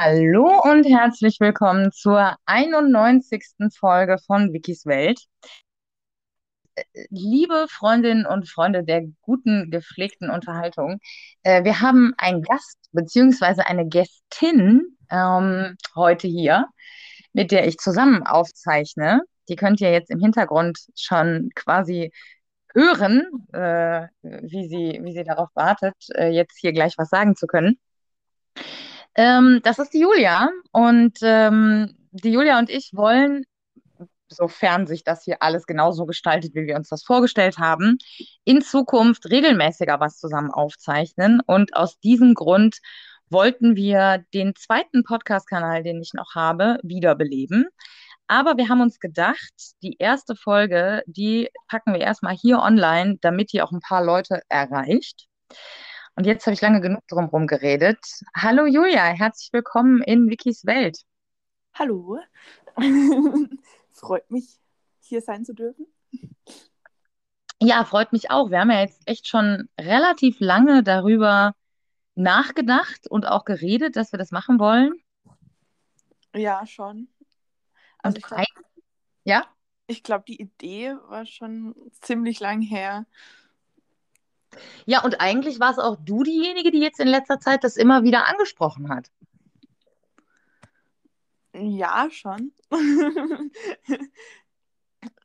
Hallo und herzlich willkommen zur 91. Folge von Wikis Welt. Liebe Freundinnen und Freunde der guten, gepflegten Unterhaltung, äh, wir haben einen Gast beziehungsweise eine Gästin ähm, heute hier, mit der ich zusammen aufzeichne. Die könnt ihr jetzt im Hintergrund schon quasi hören, äh, wie sie, wie sie darauf wartet, äh, jetzt hier gleich was sagen zu können. Ähm, das ist die Julia und ähm, die Julia und ich wollen, sofern sich das hier alles genauso gestaltet, wie wir uns das vorgestellt haben, in Zukunft regelmäßiger was zusammen aufzeichnen. Und aus diesem Grund wollten wir den zweiten Podcast-Kanal, den ich noch habe, wiederbeleben. Aber wir haben uns gedacht, die erste Folge, die packen wir erstmal hier online, damit die auch ein paar Leute erreicht. Und jetzt habe ich lange genug drum geredet. Hallo Julia, herzlich willkommen in Wikis Welt. Hallo. freut mich, hier sein zu dürfen. Ja, freut mich auch. Wir haben ja jetzt echt schon relativ lange darüber nachgedacht und auch geredet, dass wir das machen wollen. Ja, schon. Also und ich glaub, ja? Ich glaube, die Idee war schon ziemlich lang her. Ja, und eigentlich war es auch du diejenige, die jetzt in letzter Zeit das immer wieder angesprochen hat. Ja, schon.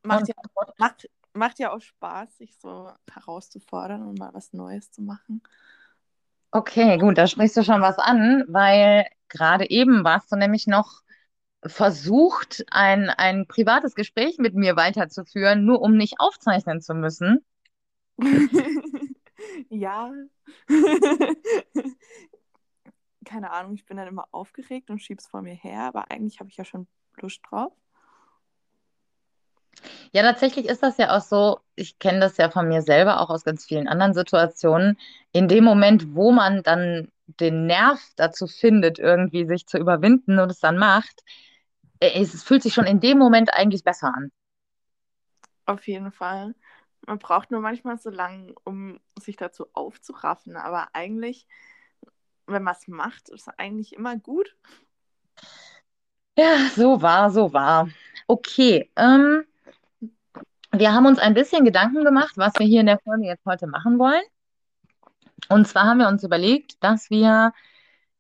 macht, ja, macht, macht ja auch Spaß, sich so herauszufordern und mal was Neues zu machen. Okay, gut, da sprichst du schon was an, weil gerade eben warst du nämlich noch versucht, ein, ein privates Gespräch mit mir weiterzuführen, nur um nicht aufzeichnen zu müssen. ja. Keine Ahnung, ich bin dann immer aufgeregt und schieb's vor mir her, aber eigentlich habe ich ja schon Lust drauf. Ja, tatsächlich ist das ja auch so, ich kenne das ja von mir selber auch aus ganz vielen anderen Situationen. In dem Moment, wo man dann den Nerv dazu findet, irgendwie sich zu überwinden und es dann macht, äh, es fühlt sich schon in dem Moment eigentlich besser an. Auf jeden Fall. Man braucht nur manchmal so lange, um sich dazu aufzuraffen. Aber eigentlich, wenn man es macht, ist es eigentlich immer gut. Ja, so war, so war. Okay, ähm, wir haben uns ein bisschen Gedanken gemacht, was wir hier in der Folge jetzt heute machen wollen. Und zwar haben wir uns überlegt, dass wir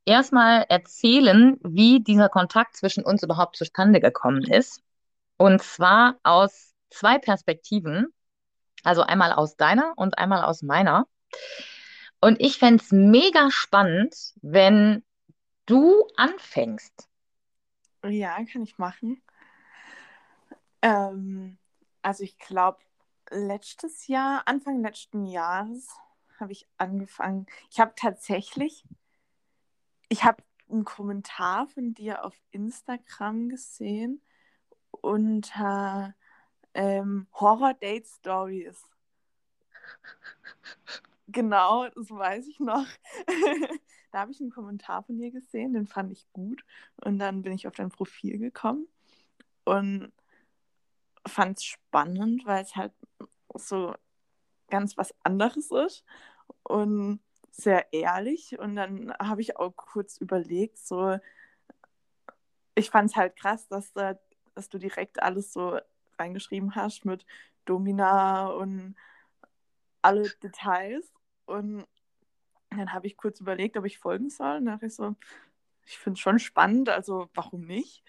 erstmal erzählen, wie dieser Kontakt zwischen uns überhaupt zustande gekommen ist. Und zwar aus zwei Perspektiven. Also einmal aus deiner und einmal aus meiner. Und ich fände es mega spannend, wenn du anfängst. Ja, kann ich machen. Ähm, also ich glaube, letztes Jahr, Anfang letzten Jahres, habe ich angefangen. Ich habe tatsächlich, ich habe einen Kommentar von dir auf Instagram gesehen unter ähm, Horror Date Stories. Genau, das weiß ich noch. da habe ich einen Kommentar von dir gesehen, den fand ich gut. Und dann bin ich auf dein Profil gekommen und fand es spannend, weil es halt so ganz was anderes ist und sehr ehrlich. Und dann habe ich auch kurz überlegt, so, ich fand es halt krass, dass, dass du direkt alles so reingeschrieben hast mit Domina und alle Details. Und dann habe ich kurz überlegt, ob ich folgen soll. Und dachte ich so, ich finde es schon spannend, also warum nicht?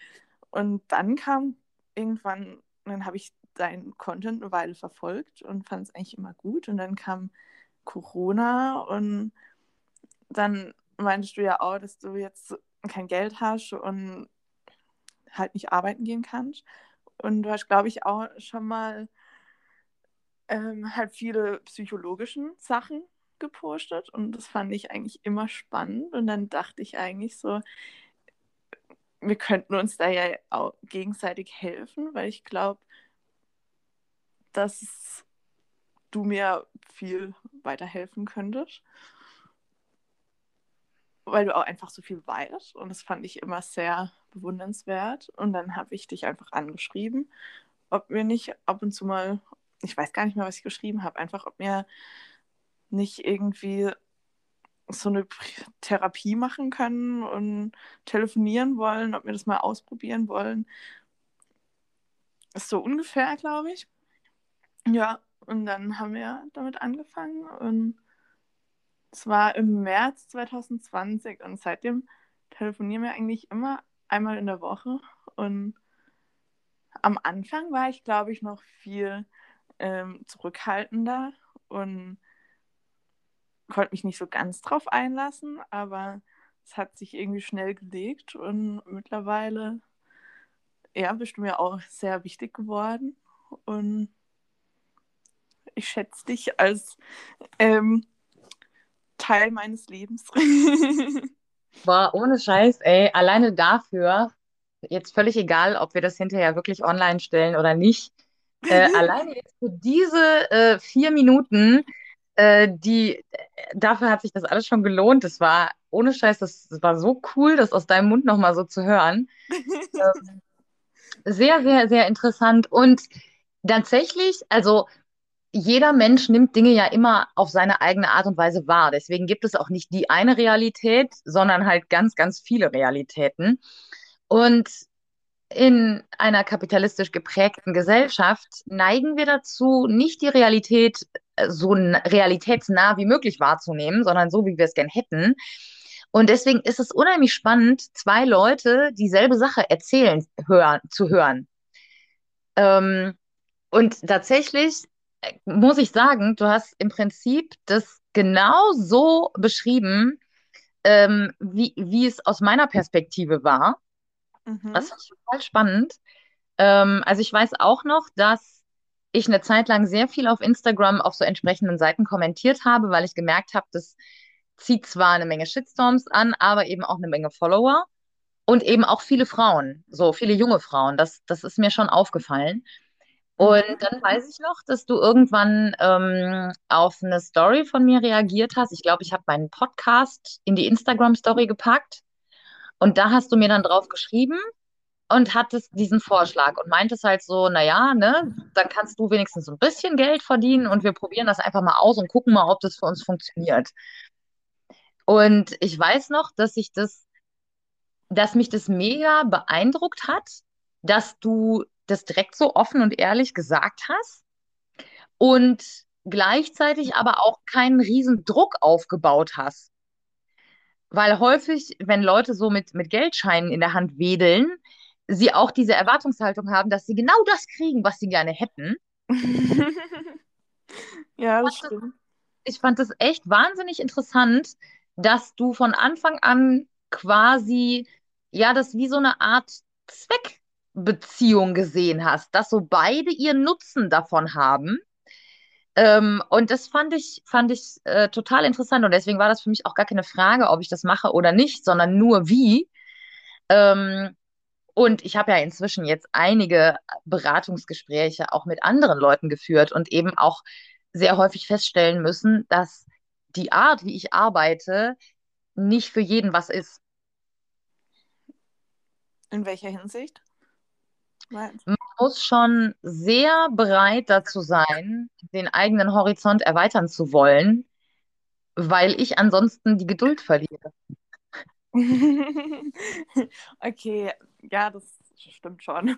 Und dann kam irgendwann, dann habe ich deinen Content eine Weile verfolgt und fand es eigentlich immer gut. Und dann kam Corona und dann meintest du ja auch, dass du jetzt kein Geld hast und halt nicht arbeiten gehen kannst. Und du hast, glaube ich, auch schon mal ähm, halt viele psychologischen Sachen gepostet und das fand ich eigentlich immer spannend. Und dann dachte ich eigentlich so, wir könnten uns da ja auch gegenseitig helfen, weil ich glaube, dass du mir viel weiterhelfen könntest. Weil du auch einfach so viel weißt und das fand ich immer sehr bewundernswert. Und dann habe ich dich einfach angeschrieben, ob mir nicht ab und zu mal, ich weiß gar nicht mehr, was ich geschrieben habe, einfach ob mir nicht irgendwie so eine Therapie machen können und telefonieren wollen, ob wir das mal ausprobieren wollen. Ist so ungefähr, glaube ich. Ja, und dann haben wir damit angefangen und es war im März 2020 und seitdem telefonieren wir eigentlich immer einmal in der Woche. Und am Anfang war ich, glaube ich, noch viel ähm, zurückhaltender und konnte mich nicht so ganz drauf einlassen, aber es hat sich irgendwie schnell gelegt und mittlerweile ja, bist du mir auch sehr wichtig geworden. Und ich schätze dich als ähm, Teil meines Lebens. Boah, ohne Scheiß, ey, alleine dafür, jetzt völlig egal, ob wir das hinterher wirklich online stellen oder nicht, äh, alleine jetzt für diese äh, vier Minuten, äh, die, dafür hat sich das alles schon gelohnt. Das war, ohne Scheiß, das, das war so cool, das aus deinem Mund nochmal so zu hören. ähm, sehr, sehr, sehr interessant. Und tatsächlich, also jeder Mensch nimmt Dinge ja immer auf seine eigene Art und Weise wahr. Deswegen gibt es auch nicht die eine Realität, sondern halt ganz, ganz viele Realitäten. Und in einer kapitalistisch geprägten Gesellschaft neigen wir dazu, nicht die Realität äh, so realitätsnah wie möglich wahrzunehmen, sondern so, wie wir es gern hätten. Und deswegen ist es unheimlich spannend, zwei Leute dieselbe Sache erzählen hören, zu hören. Ähm, und tatsächlich muss ich sagen, du hast im Prinzip das genau so beschrieben, ähm, wie, wie es aus meiner Perspektive war. Mhm. Das ist total spannend. Ähm, also ich weiß auch noch, dass ich eine Zeit lang sehr viel auf Instagram auf so entsprechenden Seiten kommentiert habe, weil ich gemerkt habe, das zieht zwar eine Menge Shitstorms an, aber eben auch eine Menge Follower und eben auch viele Frauen, so viele junge Frauen. Das, das ist mir schon aufgefallen. Und mhm. dann weiß ich noch, dass du irgendwann ähm, auf eine Story von mir reagiert hast. Ich glaube, ich habe meinen Podcast in die Instagram-Story gepackt. Und da hast du mir dann drauf geschrieben und hattest diesen Vorschlag und meintest halt so, naja, ne, dann kannst du wenigstens ein bisschen Geld verdienen und wir probieren das einfach mal aus und gucken mal, ob das für uns funktioniert. Und ich weiß noch, dass ich das, dass mich das mega beeindruckt hat, dass du das direkt so offen und ehrlich gesagt hast und gleichzeitig aber auch keinen riesen Druck aufgebaut hast. Weil häufig, wenn Leute so mit, mit Geldscheinen in der Hand wedeln, sie auch diese Erwartungshaltung haben, dass sie genau das kriegen, was sie gerne hätten. ja, das stimmt. Ich fand das echt wahnsinnig interessant, dass du von Anfang an quasi, ja, das wie so eine Art Zweckbeziehung gesehen hast, dass so beide ihren Nutzen davon haben. Ähm, und das fand ich, fand ich äh, total interessant und deswegen war das für mich auch gar keine Frage, ob ich das mache oder nicht, sondern nur wie. Ähm, und ich habe ja inzwischen jetzt einige Beratungsgespräche auch mit anderen Leuten geführt und eben auch sehr häufig feststellen müssen, dass die Art, wie ich arbeite, nicht für jeden was ist. In welcher Hinsicht? Man muss schon sehr bereit dazu sein, den eigenen Horizont erweitern zu wollen, weil ich ansonsten die Geduld verliere. okay, ja, das stimmt schon.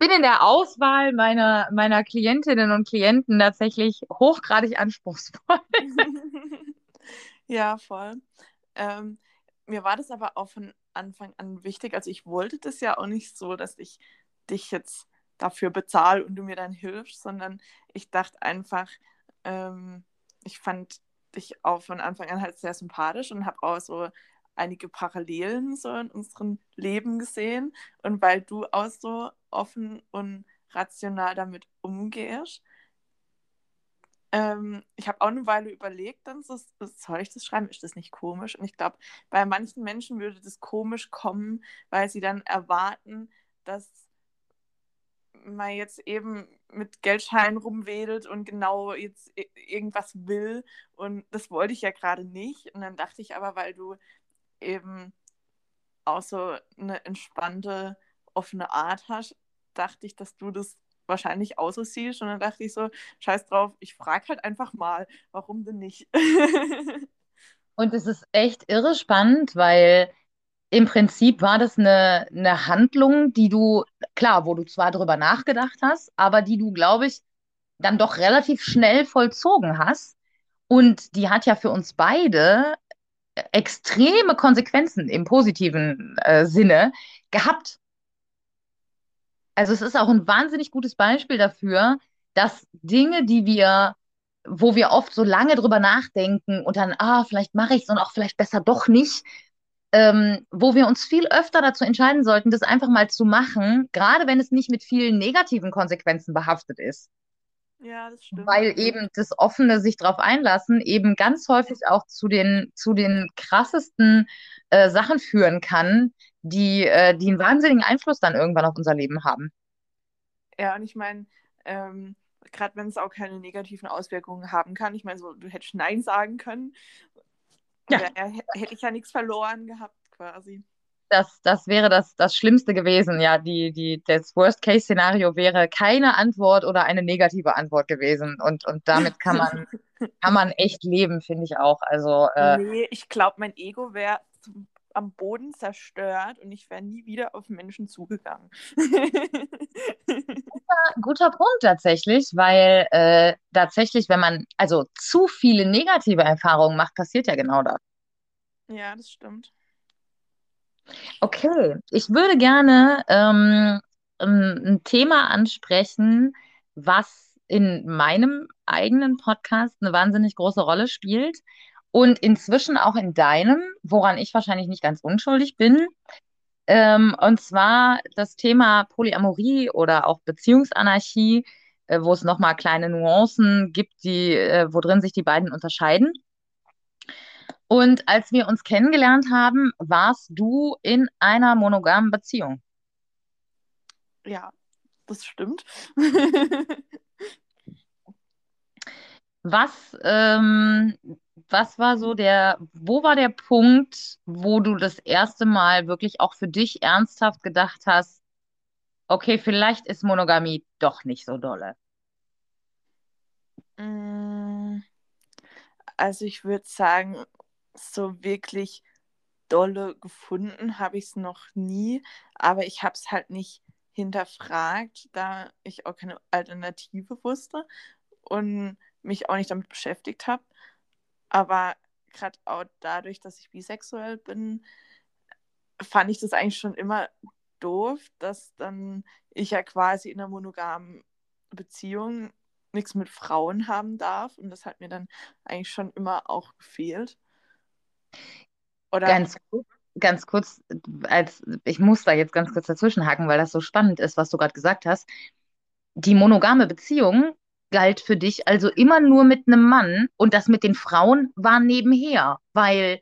bin in der Auswahl meiner, meiner Klientinnen und Klienten tatsächlich hochgradig anspruchsvoll. ja, voll. Ähm, mir war das aber auch von Anfang an wichtig. Also ich wollte das ja auch nicht so, dass ich dich jetzt dafür bezahle und du mir dann hilfst, sondern ich dachte einfach, ähm, ich fand dich auch von Anfang an halt sehr sympathisch und habe auch so einige Parallelen so in unserem Leben gesehen. Und weil du auch so offen und rational damit umgehst, ähm, ich habe auch eine Weile überlegt, dann so, soll ich das schreiben? Ist das nicht komisch? Und ich glaube, bei manchen Menschen würde das komisch kommen, weil sie dann erwarten, dass man jetzt eben mit Geldscheinen rumwedelt und genau jetzt irgendwas will. Und das wollte ich ja gerade nicht. Und dann dachte ich aber, weil du eben auch so eine entspannte, offene Art hast, dachte ich, dass du das wahrscheinlich auch so siehst. Und dann dachte ich so, scheiß drauf, ich frage halt einfach mal, warum denn nicht? Und es ist echt irre spannend, weil im Prinzip war das eine, eine Handlung, die du, klar, wo du zwar drüber nachgedacht hast, aber die du, glaube ich, dann doch relativ schnell vollzogen hast. Und die hat ja für uns beide extreme Konsequenzen im positiven äh, Sinne gehabt. Also es ist auch ein wahnsinnig gutes Beispiel dafür, dass Dinge, die wir, wo wir oft so lange drüber nachdenken und dann, ah, vielleicht mache ich es und auch vielleicht besser doch nicht, ähm, wo wir uns viel öfter dazu entscheiden sollten, das einfach mal zu machen, gerade wenn es nicht mit vielen negativen Konsequenzen behaftet ist. Ja, das stimmt. Weil eben das offene sich darauf einlassen eben ganz häufig auch zu den, zu den krassesten äh, Sachen führen kann, die, äh, die einen wahnsinnigen Einfluss dann irgendwann auf unser Leben haben. Ja, und ich meine, ähm, gerade wenn es auch keine negativen Auswirkungen haben kann, ich meine, so, du hättest Nein sagen können, ja. hätte ich ja nichts verloren gehabt quasi das, das wäre das, das Schlimmste gewesen. Ja, die, die, das Worst-Case-Szenario wäre keine Antwort oder eine negative Antwort gewesen. Und, und damit kann man, kann man echt leben, finde ich auch. Also, äh, nee, ich glaube, mein Ego wäre am Boden zerstört und ich wäre nie wieder auf Menschen zugegangen. guter, guter Punkt tatsächlich, weil äh, tatsächlich, wenn man also zu viele negative Erfahrungen macht, passiert ja genau das. Ja, das stimmt. Okay, ich würde gerne ähm, ein Thema ansprechen, was in meinem eigenen Podcast eine wahnsinnig große Rolle spielt und inzwischen auch in deinem, woran ich wahrscheinlich nicht ganz unschuldig bin. Ähm, und zwar das Thema Polyamorie oder auch Beziehungsanarchie, äh, wo es nochmal kleine Nuancen gibt, die, äh, wo drin sich die beiden unterscheiden. Und als wir uns kennengelernt haben, warst du in einer monogamen Beziehung. Ja, das stimmt. was, ähm, was war so der, wo war der Punkt, wo du das erste Mal wirklich auch für dich ernsthaft gedacht hast, okay, vielleicht ist Monogamie doch nicht so dolle? Mm, also ich würde sagen, so wirklich dolle gefunden habe ich es noch nie, aber ich habe es halt nicht hinterfragt, da ich auch keine Alternative wusste und mich auch nicht damit beschäftigt habe. Aber gerade auch dadurch, dass ich bisexuell bin, fand ich das eigentlich schon immer doof, dass dann ich ja quasi in einer monogamen Beziehung nichts mit Frauen haben darf. Und das hat mir dann eigentlich schon immer auch gefehlt. Oder ganz, ganz kurz, als ich muss da jetzt ganz kurz dazwischenhaken, weil das so spannend ist, was du gerade gesagt hast. Die monogame Beziehung galt für dich also immer nur mit einem Mann und das mit den Frauen war nebenher, weil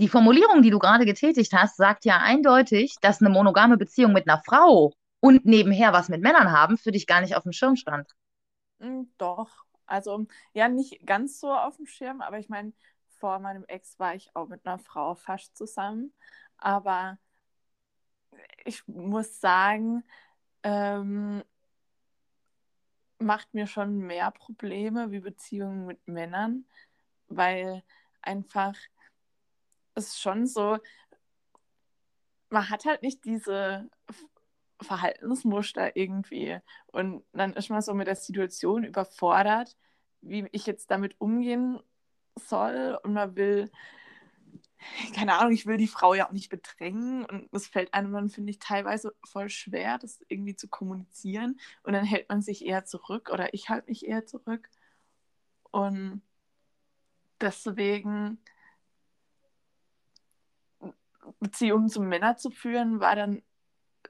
die Formulierung, die du gerade getätigt hast, sagt ja eindeutig, dass eine monogame Beziehung mit einer Frau und nebenher was mit Männern haben, für dich gar nicht auf dem Schirm stand. Hm, doch, also ja, nicht ganz so auf dem Schirm, aber ich meine, vor meinem Ex war ich auch mit einer Frau fast zusammen. Aber ich muss sagen, ähm, macht mir schon mehr Probleme wie Beziehungen mit Männern, weil einfach es schon so, man hat halt nicht diese Verhaltensmuster irgendwie. Und dann ist man so mit der Situation überfordert, wie ich jetzt damit umgehen soll und man will, keine Ahnung, ich will die Frau ja auch nicht bedrängen. Und es fällt einem dann, finde ich, teilweise voll schwer, das irgendwie zu kommunizieren. Und dann hält man sich eher zurück oder ich halte mich eher zurück. Und deswegen Beziehungen zu Männern zu führen, war dann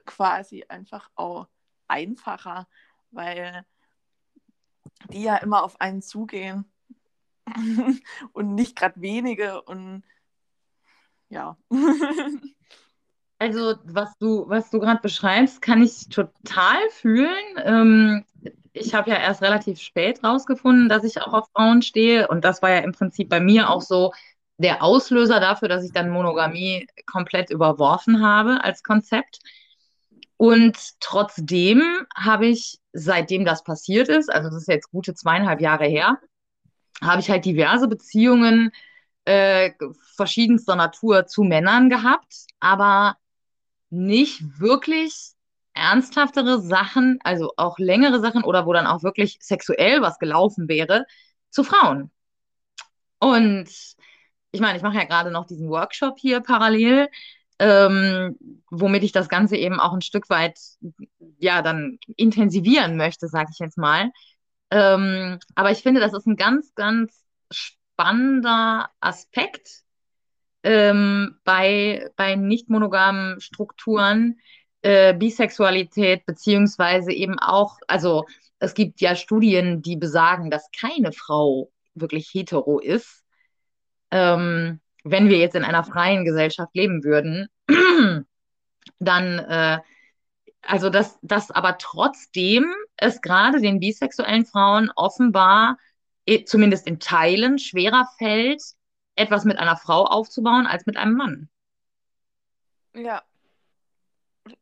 quasi einfach auch einfacher, weil die ja immer auf einen zugehen und nicht gerade wenige und ja. also, was du, was du gerade beschreibst, kann ich total fühlen. Ähm, ich habe ja erst relativ spät rausgefunden, dass ich auch auf Frauen stehe. Und das war ja im Prinzip bei mir auch so der Auslöser dafür, dass ich dann Monogamie komplett überworfen habe als Konzept. Und trotzdem habe ich, seitdem das passiert ist, also das ist jetzt gute zweieinhalb Jahre her, habe ich halt diverse Beziehungen äh, verschiedenster Natur zu Männern gehabt, aber nicht wirklich ernsthaftere Sachen, also auch längere Sachen oder wo dann auch wirklich sexuell was gelaufen wäre, zu Frauen. Und ich meine, ich mache ja gerade noch diesen Workshop hier parallel, ähm, womit ich das Ganze eben auch ein Stück weit, ja, dann intensivieren möchte, sage ich jetzt mal. Ähm, aber ich finde, das ist ein ganz, ganz spannender Aspekt ähm, bei, bei nicht monogamen Strukturen, äh, Bisexualität, beziehungsweise eben auch, also es gibt ja Studien, die besagen, dass keine Frau wirklich hetero ist. Ähm, wenn wir jetzt in einer freien Gesellschaft leben würden, dann, äh, also dass, dass aber trotzdem es gerade den bisexuellen Frauen offenbar, zumindest in Teilen, schwerer fällt, etwas mit einer Frau aufzubauen als mit einem Mann. Ja,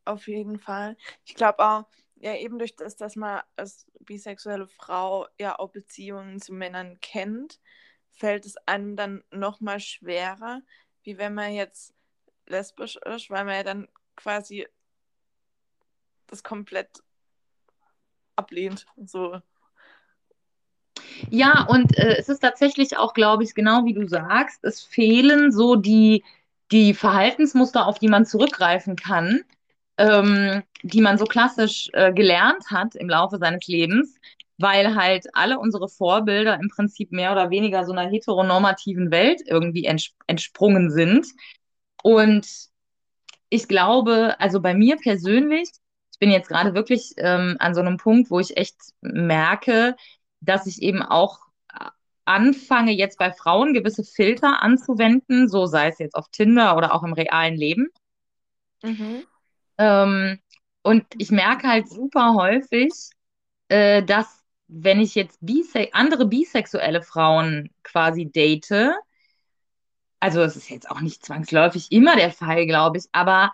auf jeden Fall. Ich glaube auch, ja, eben durch das, dass man als bisexuelle Frau ja auch Beziehungen zu Männern kennt, fällt es einem dann nochmal schwerer, wie wenn man jetzt lesbisch ist, weil man ja dann quasi das komplett ablehnt. So. Ja, und äh, es ist tatsächlich auch, glaube ich, genau wie du sagst, es fehlen so die, die Verhaltensmuster, auf die man zurückgreifen kann, ähm, die man so klassisch äh, gelernt hat im Laufe seines Lebens, weil halt alle unsere Vorbilder im Prinzip mehr oder weniger so einer heteronormativen Welt irgendwie ents entsprungen sind. Und ich glaube, also bei mir persönlich, ich bin jetzt gerade wirklich ähm, an so einem Punkt, wo ich echt merke, dass ich eben auch äh, anfange, jetzt bei Frauen gewisse Filter anzuwenden, so sei es jetzt auf Tinder oder auch im realen Leben. Mhm. Ähm, und ich merke halt super häufig, äh, dass wenn ich jetzt bise andere bisexuelle Frauen quasi date, also es ist jetzt auch nicht zwangsläufig immer der Fall, glaube ich, aber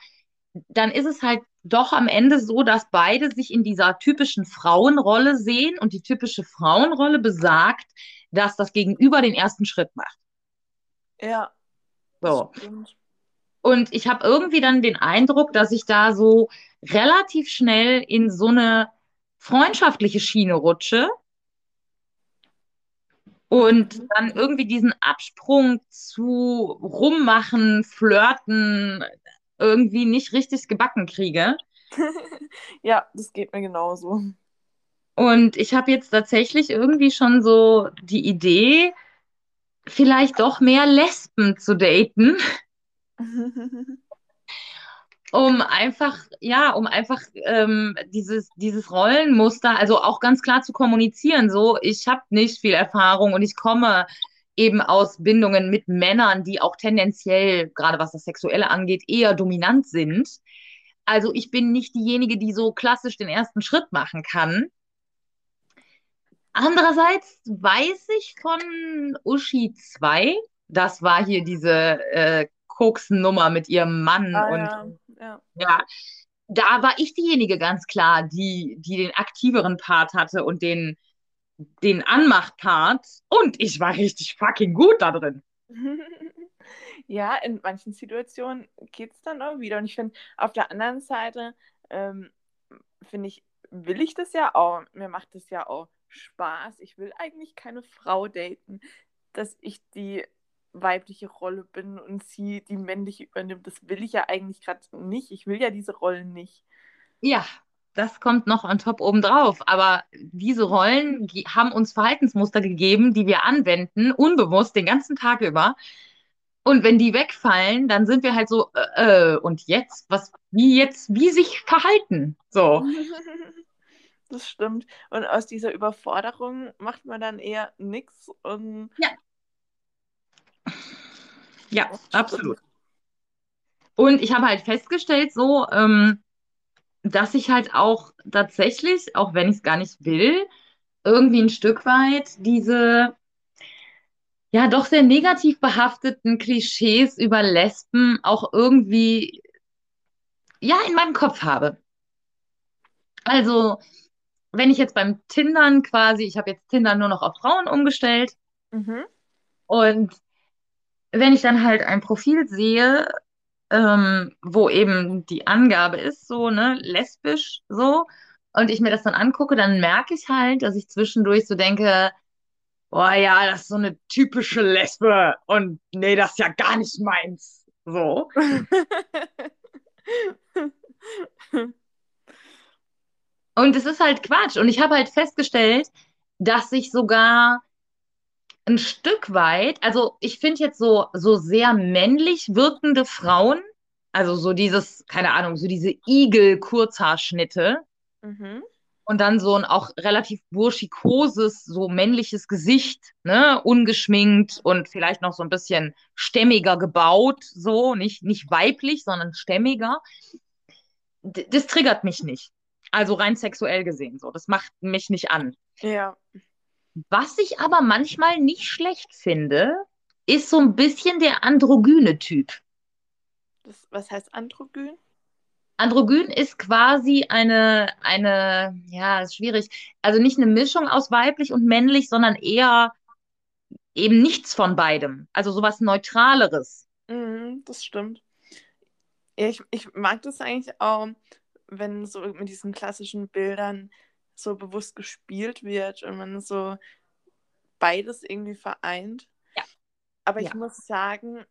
dann ist es halt doch am Ende so, dass beide sich in dieser typischen Frauenrolle sehen und die typische Frauenrolle besagt, dass das Gegenüber den ersten Schritt macht. Ja. So. Und ich habe irgendwie dann den Eindruck, dass ich da so relativ schnell in so eine freundschaftliche Schiene rutsche und mhm. dann irgendwie diesen Absprung zu rummachen, flirten, irgendwie nicht richtig gebacken kriege. ja, das geht mir genauso. Und ich habe jetzt tatsächlich irgendwie schon so die Idee, vielleicht doch mehr Lesben zu daten. um einfach, ja, um einfach ähm, dieses, dieses Rollenmuster, also auch ganz klar zu kommunizieren, so, ich habe nicht viel Erfahrung und ich komme eben aus Bindungen mit Männern, die auch tendenziell, gerade was das Sexuelle angeht, eher dominant sind. Also ich bin nicht diejenige, die so klassisch den ersten Schritt machen kann. Andererseits weiß ich von Uschi 2, das war hier diese äh, Koks-Nummer mit ihrem Mann ah, und ja. Ja. ja. da war ich diejenige ganz klar, die, die den aktiveren Part hatte und den, den Anmacht-Part und ich war richtig fucking gut da drin. ja, in manchen Situationen geht es dann auch wieder. Und ich finde, auf der anderen Seite, ähm, finde ich, will ich das ja auch. Mir macht das ja auch Spaß. Ich will eigentlich keine Frau daten, dass ich die weibliche Rolle bin und sie die männliche übernimmt. Das will ich ja eigentlich gerade nicht. Ich will ja diese Rollen nicht. Ja, das kommt noch on top obendrauf. Aber diese Rollen haben uns Verhaltensmuster gegeben, die wir anwenden, unbewusst den ganzen Tag über. Und wenn die wegfallen, dann sind wir halt so, äh, äh und jetzt, was, wie jetzt, wie sich verhalten? So. Das stimmt. Und aus dieser Überforderung macht man dann eher nichts und ja. Ja, absolut. Und ich habe halt festgestellt, so, ähm, dass ich halt auch tatsächlich, auch wenn ich es gar nicht will, irgendwie ein Stück weit diese ja doch sehr negativ behafteten Klischees über Lesben auch irgendwie ja in meinem Kopf habe. Also, wenn ich jetzt beim Tindern quasi, ich habe jetzt Tinder nur noch auf Frauen umgestellt mhm. und wenn ich dann halt ein Profil sehe, ähm, wo eben die Angabe ist, so, ne, lesbisch, so, und ich mir das dann angucke, dann merke ich halt, dass ich zwischendurch so denke, boah, ja, das ist so eine typische Lesbe und nee, das ist ja gar nicht meins. So. Und es ist halt Quatsch. Und ich habe halt festgestellt, dass sich sogar ein Stück weit, also ich finde jetzt so, so sehr männlich wirkende Frauen, also so dieses, keine Ahnung, so diese Igel-Kurzhaarschnitte mhm. und dann so ein auch relativ burschikoses, so männliches Gesicht, ne, ungeschminkt und vielleicht noch so ein bisschen stämmiger gebaut, so, nicht, nicht weiblich, sondern stämmiger. D das triggert mich nicht. Also rein sexuell gesehen, so. Das macht mich nicht an. Ja. Was ich aber manchmal nicht schlecht finde, ist so ein bisschen der androgyne Typ. Das, was heißt androgyn? Androgyn ist quasi eine, eine, ja, ist schwierig. Also nicht eine Mischung aus weiblich und männlich, sondern eher eben nichts von beidem. Also sowas Neutraleres. Mhm, das stimmt. Ich, ich mag das eigentlich auch, wenn so mit diesen klassischen Bildern so bewusst gespielt wird und man so beides irgendwie vereint. Ja. Aber ich Ja. muss sagen,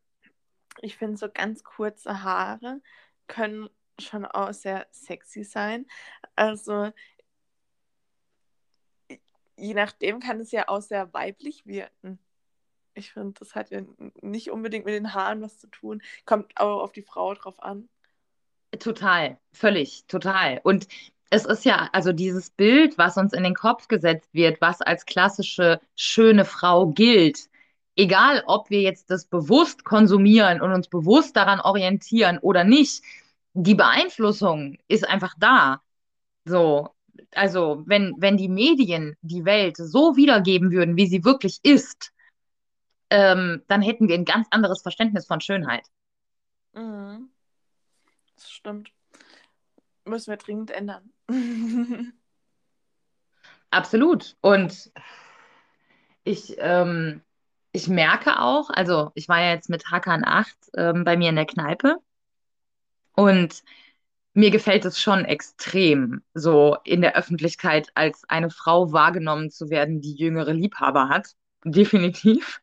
ich finde so ganz kurze Haare können schon auch sehr sexy sein. Also je nachdem kann es ja auch sehr weiblich wirken. Ich finde, das hat ja nicht unbedingt mit den Haaren was zu tun. Kommt aber auf die Frau drauf an. Total, völlig, total. Und es ist ja, also dieses Bild, was uns in den Kopf gesetzt wird, was als klassische schöne Frau gilt, egal ob wir jetzt das bewusst konsumieren und uns bewusst daran orientieren oder nicht, die Beeinflussung ist einfach da. So, also wenn, wenn die Medien die Welt so wiedergeben würden, wie sie wirklich ist, ähm, dann hätten wir ein ganz anderes Verständnis von Schönheit. Mhm. Das stimmt. Müssen wir dringend ändern. Absolut. Und ich, ähm, ich merke auch, also ich war ja jetzt mit Hakan 8 ähm, bei mir in der Kneipe und mir gefällt es schon extrem, so in der Öffentlichkeit als eine Frau wahrgenommen zu werden, die jüngere Liebhaber hat. Definitiv.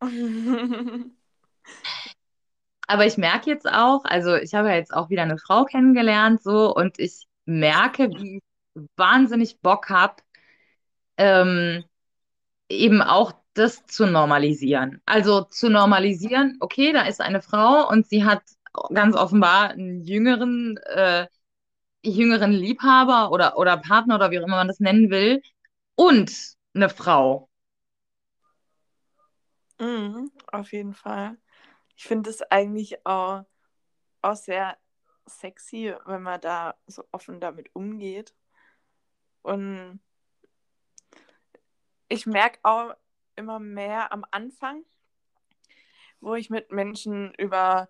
Aber ich merke jetzt auch, also ich habe ja jetzt auch wieder eine Frau kennengelernt, so, und ich merke, wie ich wahnsinnig Bock habe, ähm, eben auch das zu normalisieren. Also zu normalisieren, okay, da ist eine Frau und sie hat ganz offenbar einen jüngeren, äh, jüngeren Liebhaber oder, oder Partner oder wie auch immer man das nennen will und eine Frau. Mhm, auf jeden Fall. Ich finde es eigentlich auch, auch sehr sexy, wenn man da so offen damit umgeht. Und ich merke auch immer mehr am Anfang, wo ich mit Menschen über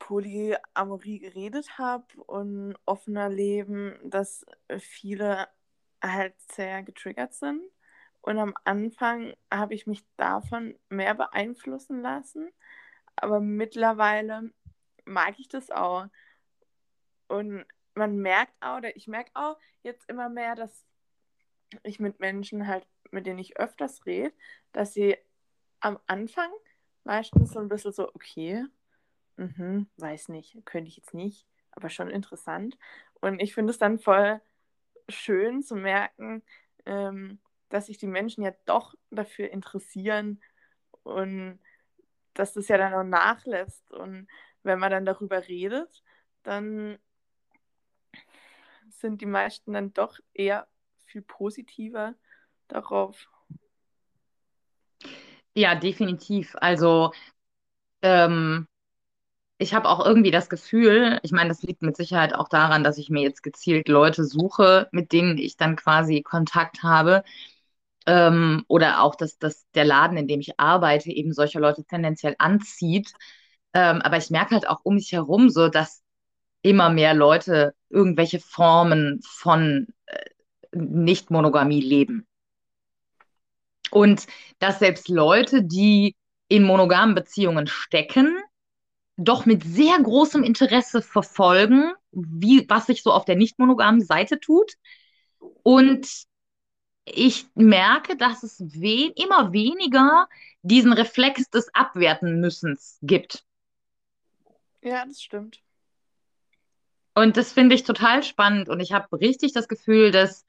Polyamorie geredet habe und offener Leben, dass viele halt sehr getriggert sind. Und am Anfang habe ich mich davon mehr beeinflussen lassen, aber mittlerweile mag ich das auch. Und man merkt auch, oder ich merke auch jetzt immer mehr, dass ich mit Menschen halt, mit denen ich öfters rede, dass sie am Anfang meistens so ein bisschen so, okay, mhm, weiß nicht, könnte ich jetzt nicht, aber schon interessant. Und ich finde es dann voll schön zu merken, ähm, dass sich die Menschen ja doch dafür interessieren und dass das ja dann auch nachlässt. Und wenn man dann darüber redet, dann sind die meisten dann doch eher viel positiver darauf. Ja, definitiv. Also, ähm, ich habe auch irgendwie das Gefühl, ich meine, das liegt mit Sicherheit auch daran, dass ich mir jetzt gezielt Leute suche, mit denen ich dann quasi Kontakt habe. Ähm, oder auch, dass, dass der Laden, in dem ich arbeite, eben solche Leute tendenziell anzieht. Ähm, aber ich merke halt auch um mich herum so, dass immer mehr Leute irgendwelche Formen von äh, Nicht-Monogamie leben. Und dass selbst Leute, die in monogamen Beziehungen stecken, doch mit sehr großem Interesse verfolgen, wie, was sich so auf der nicht monogamen Seite tut. Und ich merke, dass es we immer weniger diesen Reflex des Abwerten müssens gibt. Ja, das stimmt. Und das finde ich total spannend. Und ich habe richtig das Gefühl, dass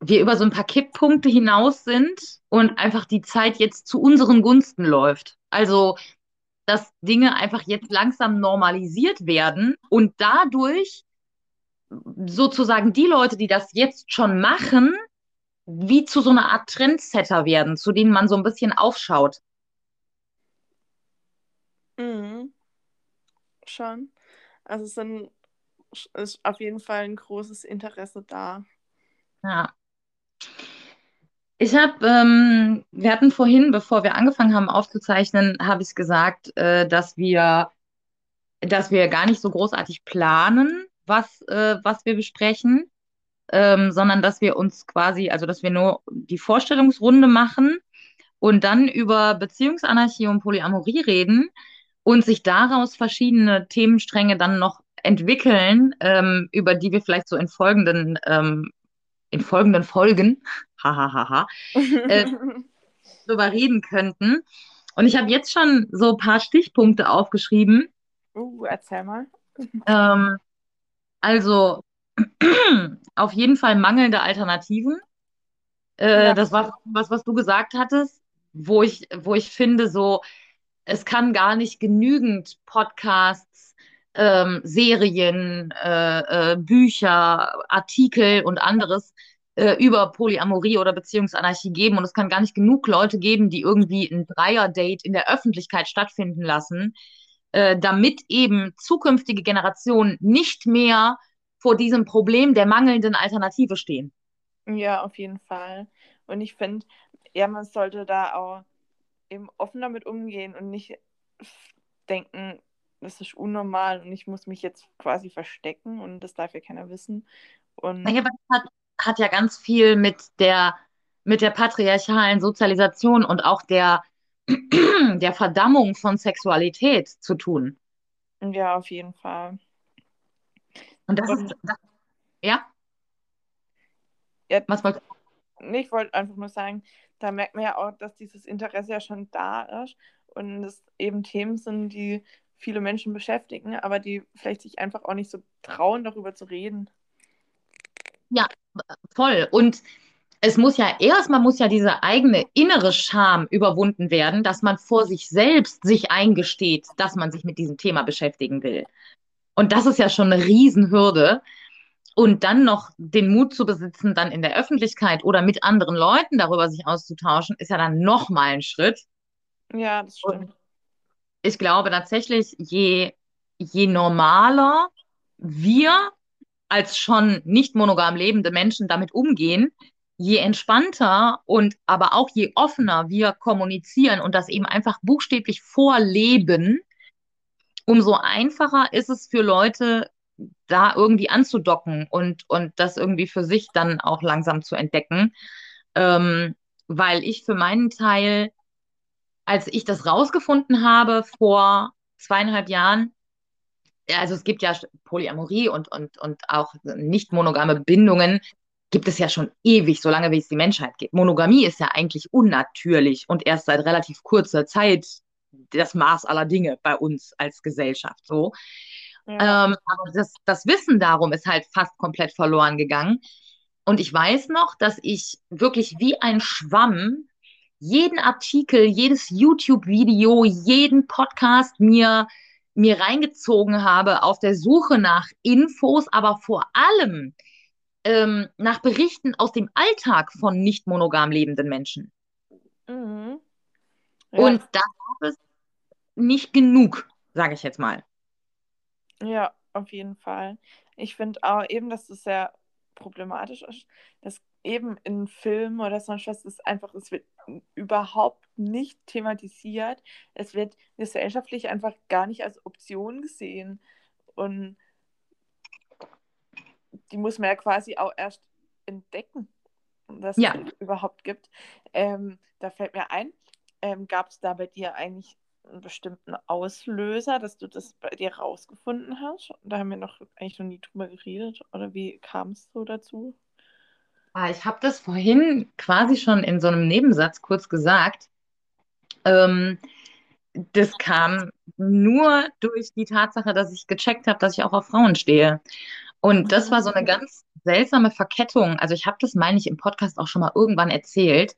wir über so ein paar Kipppunkte hinaus sind und einfach die Zeit jetzt zu unseren Gunsten läuft. Also, dass Dinge einfach jetzt langsam normalisiert werden und dadurch sozusagen die Leute, die das jetzt schon machen, wie zu so einer Art Trendsetter werden, zu denen man so ein bisschen aufschaut. Mhm. Schon. Also es sind, ist auf jeden Fall ein großes Interesse da. Ja. Ich habe, ähm, wir hatten vorhin, bevor wir angefangen haben aufzuzeichnen, habe ich gesagt, äh, dass wir, dass wir gar nicht so großartig planen, was, äh, was wir besprechen, ähm, sondern dass wir uns quasi, also dass wir nur die Vorstellungsrunde machen und dann über Beziehungsanarchie und Polyamorie reden und sich daraus verschiedene Themenstränge dann noch entwickeln, ähm, über die wir vielleicht so in folgenden ähm, in folgenden Folgen, hahaha, äh, drüber reden könnten. Und ich habe jetzt schon so ein paar Stichpunkte aufgeschrieben. Uh, erzähl mal. Ähm, also auf jeden Fall mangelnde Alternativen. Äh, Ja. das war was, was du gesagt hattest, wo ich, wo ich finde, so, es kann gar nicht genügend Podcasts, ähm, Serien, äh, äh, Bücher, Artikel und anderes äh, über Polyamorie oder Beziehungsanarchie geben. Und es kann gar nicht genug Leute geben, die irgendwie ein Dreier-Date in der Öffentlichkeit stattfinden lassen, äh, damit eben zukünftige Generationen nicht mehr vor diesem Problem der mangelnden Alternative stehen. Ja, auf jeden Fall. Und ich finde, ja, man sollte da auch eben offen damit umgehen und nicht denken, das ist unnormal und ich muss mich jetzt quasi verstecken und das darf ja keiner wissen. Und aber das hat, hat ja ganz viel mit der, mit der patriarchalen Sozialisation und auch der, der Verdammung von Sexualität zu tun. ja, auf jeden Fall. Und das Und ist, das, ja, ja, was nee, ich wollte einfach nur sagen, da merkt man ja auch, dass dieses Interesse ja schon da ist und es eben Themen sind, die viele Menschen beschäftigen, aber die vielleicht sich einfach auch nicht so trauen, darüber zu reden. Ja, voll. Und es muss ja erstmal muss ja diese eigene innere Scham überwunden werden, dass man vor sich selbst sich eingesteht, dass man sich mit diesem Thema beschäftigen will. Und das ist ja schon eine Riesenhürde. Und dann noch den Mut zu besitzen, dann in der Öffentlichkeit oder mit anderen Leuten darüber sich auszutauschen, ist ja dann nochmal ein Schritt. Ja, das Und stimmt. ich glaube tatsächlich, je, je normaler wir als schon nicht monogam lebende Menschen damit umgehen, je entspannter und aber auch je offener wir kommunizieren und das eben einfach buchstäblich vorleben, umso einfacher ist es für Leute, da irgendwie anzudocken und, und das irgendwie für sich dann auch langsam zu entdecken. Ähm, weil ich für meinen Teil, als ich das rausgefunden habe vor zweieinhalb Jahren, also es gibt ja Polyamorie und, und, und auch nicht monogame Bindungen, gibt es ja schon ewig, solange wie es die Menschheit gibt. Monogamie ist ja eigentlich unnatürlich und erst seit relativ kurzer Zeit das Maß aller Dinge bei uns als Gesellschaft so. Ja. Ähm, aber das, das Wissen darum ist halt fast komplett verloren gegangen. Und ich weiß noch, dass ich wirklich wie ein Schwamm jeden Artikel, jedes YouTube-Video, jeden Podcast mir, mir reingezogen habe auf der Suche nach Infos, aber vor allem ähm, nach Berichten aus dem Alltag von nicht monogam lebenden Menschen. Mhm. Ja, Und da gab es nicht genug, sage ich jetzt mal. ja, auf jeden Fall. Ich finde auch eben, dass es sehr problematisch ist, dass eben in Filmen oder sonst was ist einfach, es wird überhaupt nicht thematisiert. Es wird gesellschaftlich einfach gar nicht als Option gesehen. Und die muss man ja quasi auch erst entdecken, dass Ja. es überhaupt gibt. Ähm, da fällt mir ein, ähm, gab es da bei dir eigentlich einen bestimmten Auslöser, dass du das bei dir rausgefunden hast? Da haben wir noch eigentlich noch nie drüber geredet. Oder wie kam es so dazu? Ah, ich habe das vorhin quasi schon in so einem Nebensatz kurz gesagt. Ähm, das kam nur durch die Tatsache, dass ich gecheckt habe, dass ich auch auf Frauen stehe. Und das war so eine ganz seltsame Verkettung. Also ich habe das, meine ich, im Podcast auch schon mal irgendwann erzählt.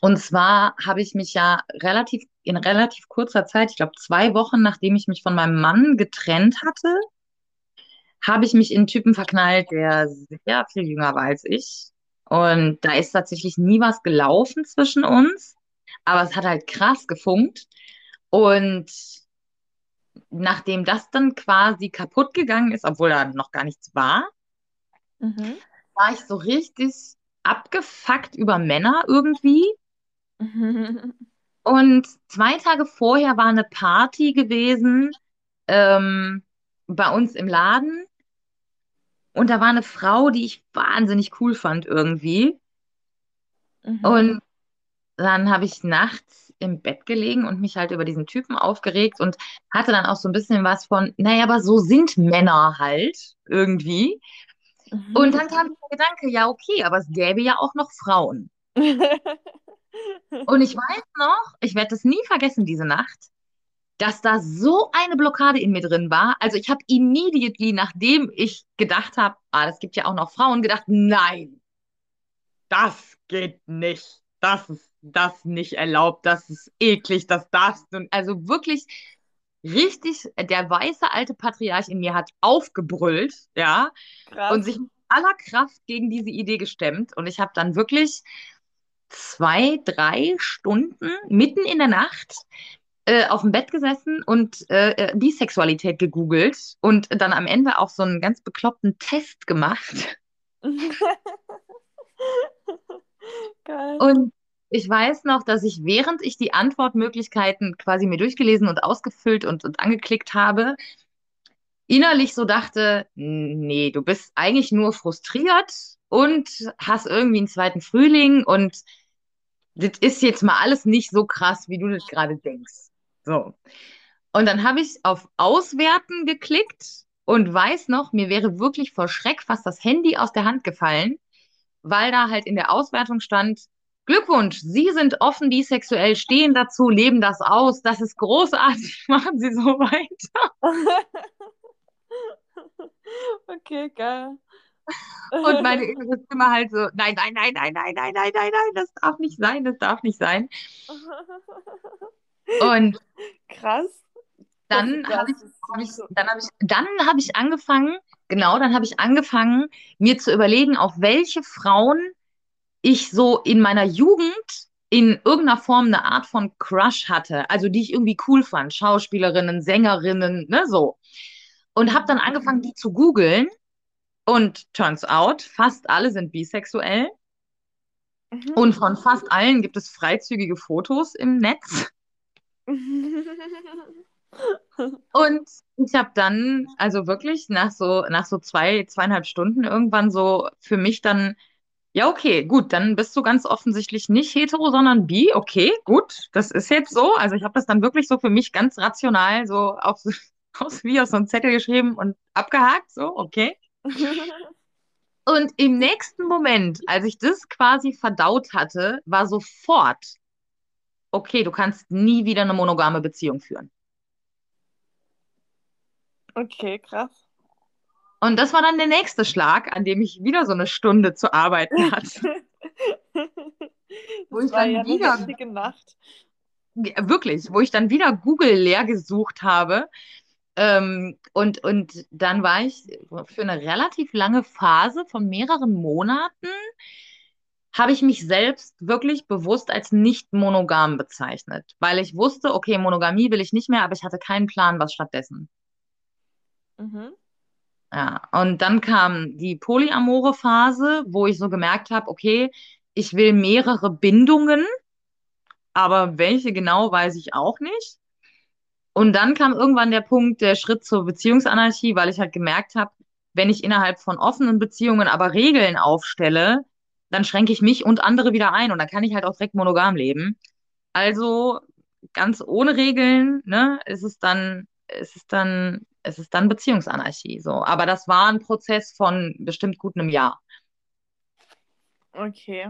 Und zwar habe ich mich ja relativ in relativ kurzer Zeit, ich glaube zwei Wochen, nachdem ich mich von meinem Mann getrennt hatte, habe ich mich in einen Typen verknallt, der sehr viel jünger war als ich. Und da ist tatsächlich nie was gelaufen zwischen uns, aber es hat halt krass gefunkt. Und nachdem das dann quasi kaputt gegangen ist, obwohl da noch gar nichts war, Mhm. war ich so richtig abgefuckt über Männer irgendwie. Und zwei Tage vorher war eine Party gewesen ähm, bei uns im Laden. Und da war eine Frau, die ich wahnsinnig cool fand irgendwie. Mhm. Und dann habe ich nachts im Bett gelegen und mich halt über diesen Typen aufgeregt und hatte dann auch so ein bisschen was von, naja, aber so sind Männer halt irgendwie. Mhm. Und dann kam der Gedanke, ja, okay, aber es gäbe ja auch noch Frauen. Und ich weiß noch, ich werde das nie vergessen, diese Nacht, dass da so eine Blockade in mir drin war. Also ich habe immediately, nachdem ich gedacht habe, ah, das gibt ja auch noch Frauen, gedacht, nein, das geht nicht. Das ist das nicht erlaubt, das ist eklig, das darfst du. Also wirklich richtig, der weiße alte Patriarch in mir hat aufgebrüllt, ja, Krass. und sich mit aller Kraft gegen diese Idee gestemmt. Und ich habe dann wirklich zwei, drei Stunden mitten in der Nacht äh, auf dem Bett gesessen und äh, äh, Bisexualität gegoogelt und dann am Ende auch so einen ganz bekloppten Test gemacht. Geil. Und ich weiß noch, dass ich, während ich die Antwortmöglichkeiten quasi mir durchgelesen und ausgefüllt und, und angeklickt habe, innerlich so dachte, nee, du bist eigentlich nur frustriert und hast irgendwie einen zweiten Frühling und das ist jetzt mal alles nicht so krass, wie du das gerade denkst. So. Und dann habe ich auf Auswerten geklickt und weiß noch, mir wäre wirklich vor Schreck fast das Handy aus der Hand gefallen, weil da halt in der Auswertung stand, Glückwunsch, Sie sind offen bisexuell, stehen dazu, leben das aus, das ist großartig, machen Sie so weiter. okay, geil. Und meine innere Stimme halt so, nein, nein, nein, nein, nein, nein, nein, nein, nein, das darf nicht sein, das darf nicht sein. Und Krass. dann habe ich, hab ich, dann habe ich, dann habe ich angefangen, genau, dann habe ich angefangen, mir zu überlegen, auf welche Frauen ich so in meiner Jugend in irgendeiner Form eine Art von Crush hatte, also die ich irgendwie cool fand, Schauspielerinnen, Sängerinnen, ne, so. Und habe dann angefangen, die zu googeln. Und turns out, fast alle sind bisexuell. Mhm. Und von fast allen gibt es freizügige Fotos im Netz. Und ich habe dann, also wirklich nach so, nach so zwei, zweieinhalb Stunden irgendwann so für mich dann, ja, okay, gut, dann bist du ganz offensichtlich nicht hetero, sondern bi. Okay, gut, das ist jetzt so. Also ich habe das dann wirklich so für mich ganz rational so auf, aus, wie auf so einen Zettel geschrieben und abgehakt, so, okay. Und im nächsten Moment, als ich das quasi verdaut hatte, war sofort, okay, du kannst nie wieder eine monogame Beziehung führen. okay, krass. Und das war dann der nächste Schlag, an dem ich wieder so eine Stunde zu arbeiten hatte. Wo ich dann ja wieder- Nacht. Wirklich, wo ich dann wieder Google leer gesucht habe. Ähm, und, und dann war ich für eine relativ lange Phase von mehreren Monaten, habe ich mich selbst wirklich bewusst als nicht monogam bezeichnet, weil ich wusste, okay, Monogamie will ich nicht mehr, aber ich hatte keinen Plan, was stattdessen. Mhm. Ja, und dann kam die polyamore Phase, wo ich so gemerkt habe, okay, ich will mehrere Bindungen, aber welche genau weiß ich auch nicht. Und dann kam irgendwann der Punkt, der Schritt zur Beziehungsanarchie, weil ich halt gemerkt habe, wenn ich innerhalb von offenen Beziehungen aber Regeln aufstelle, dann schränke ich mich und andere wieder ein und dann kann ich halt auch direkt monogam leben. Also ganz ohne Regeln, ne, ist es dann, ist es dann, ist es dann Beziehungsanarchie. So. Aber das war ein Prozess von bestimmt gut einem Jahr. Okay.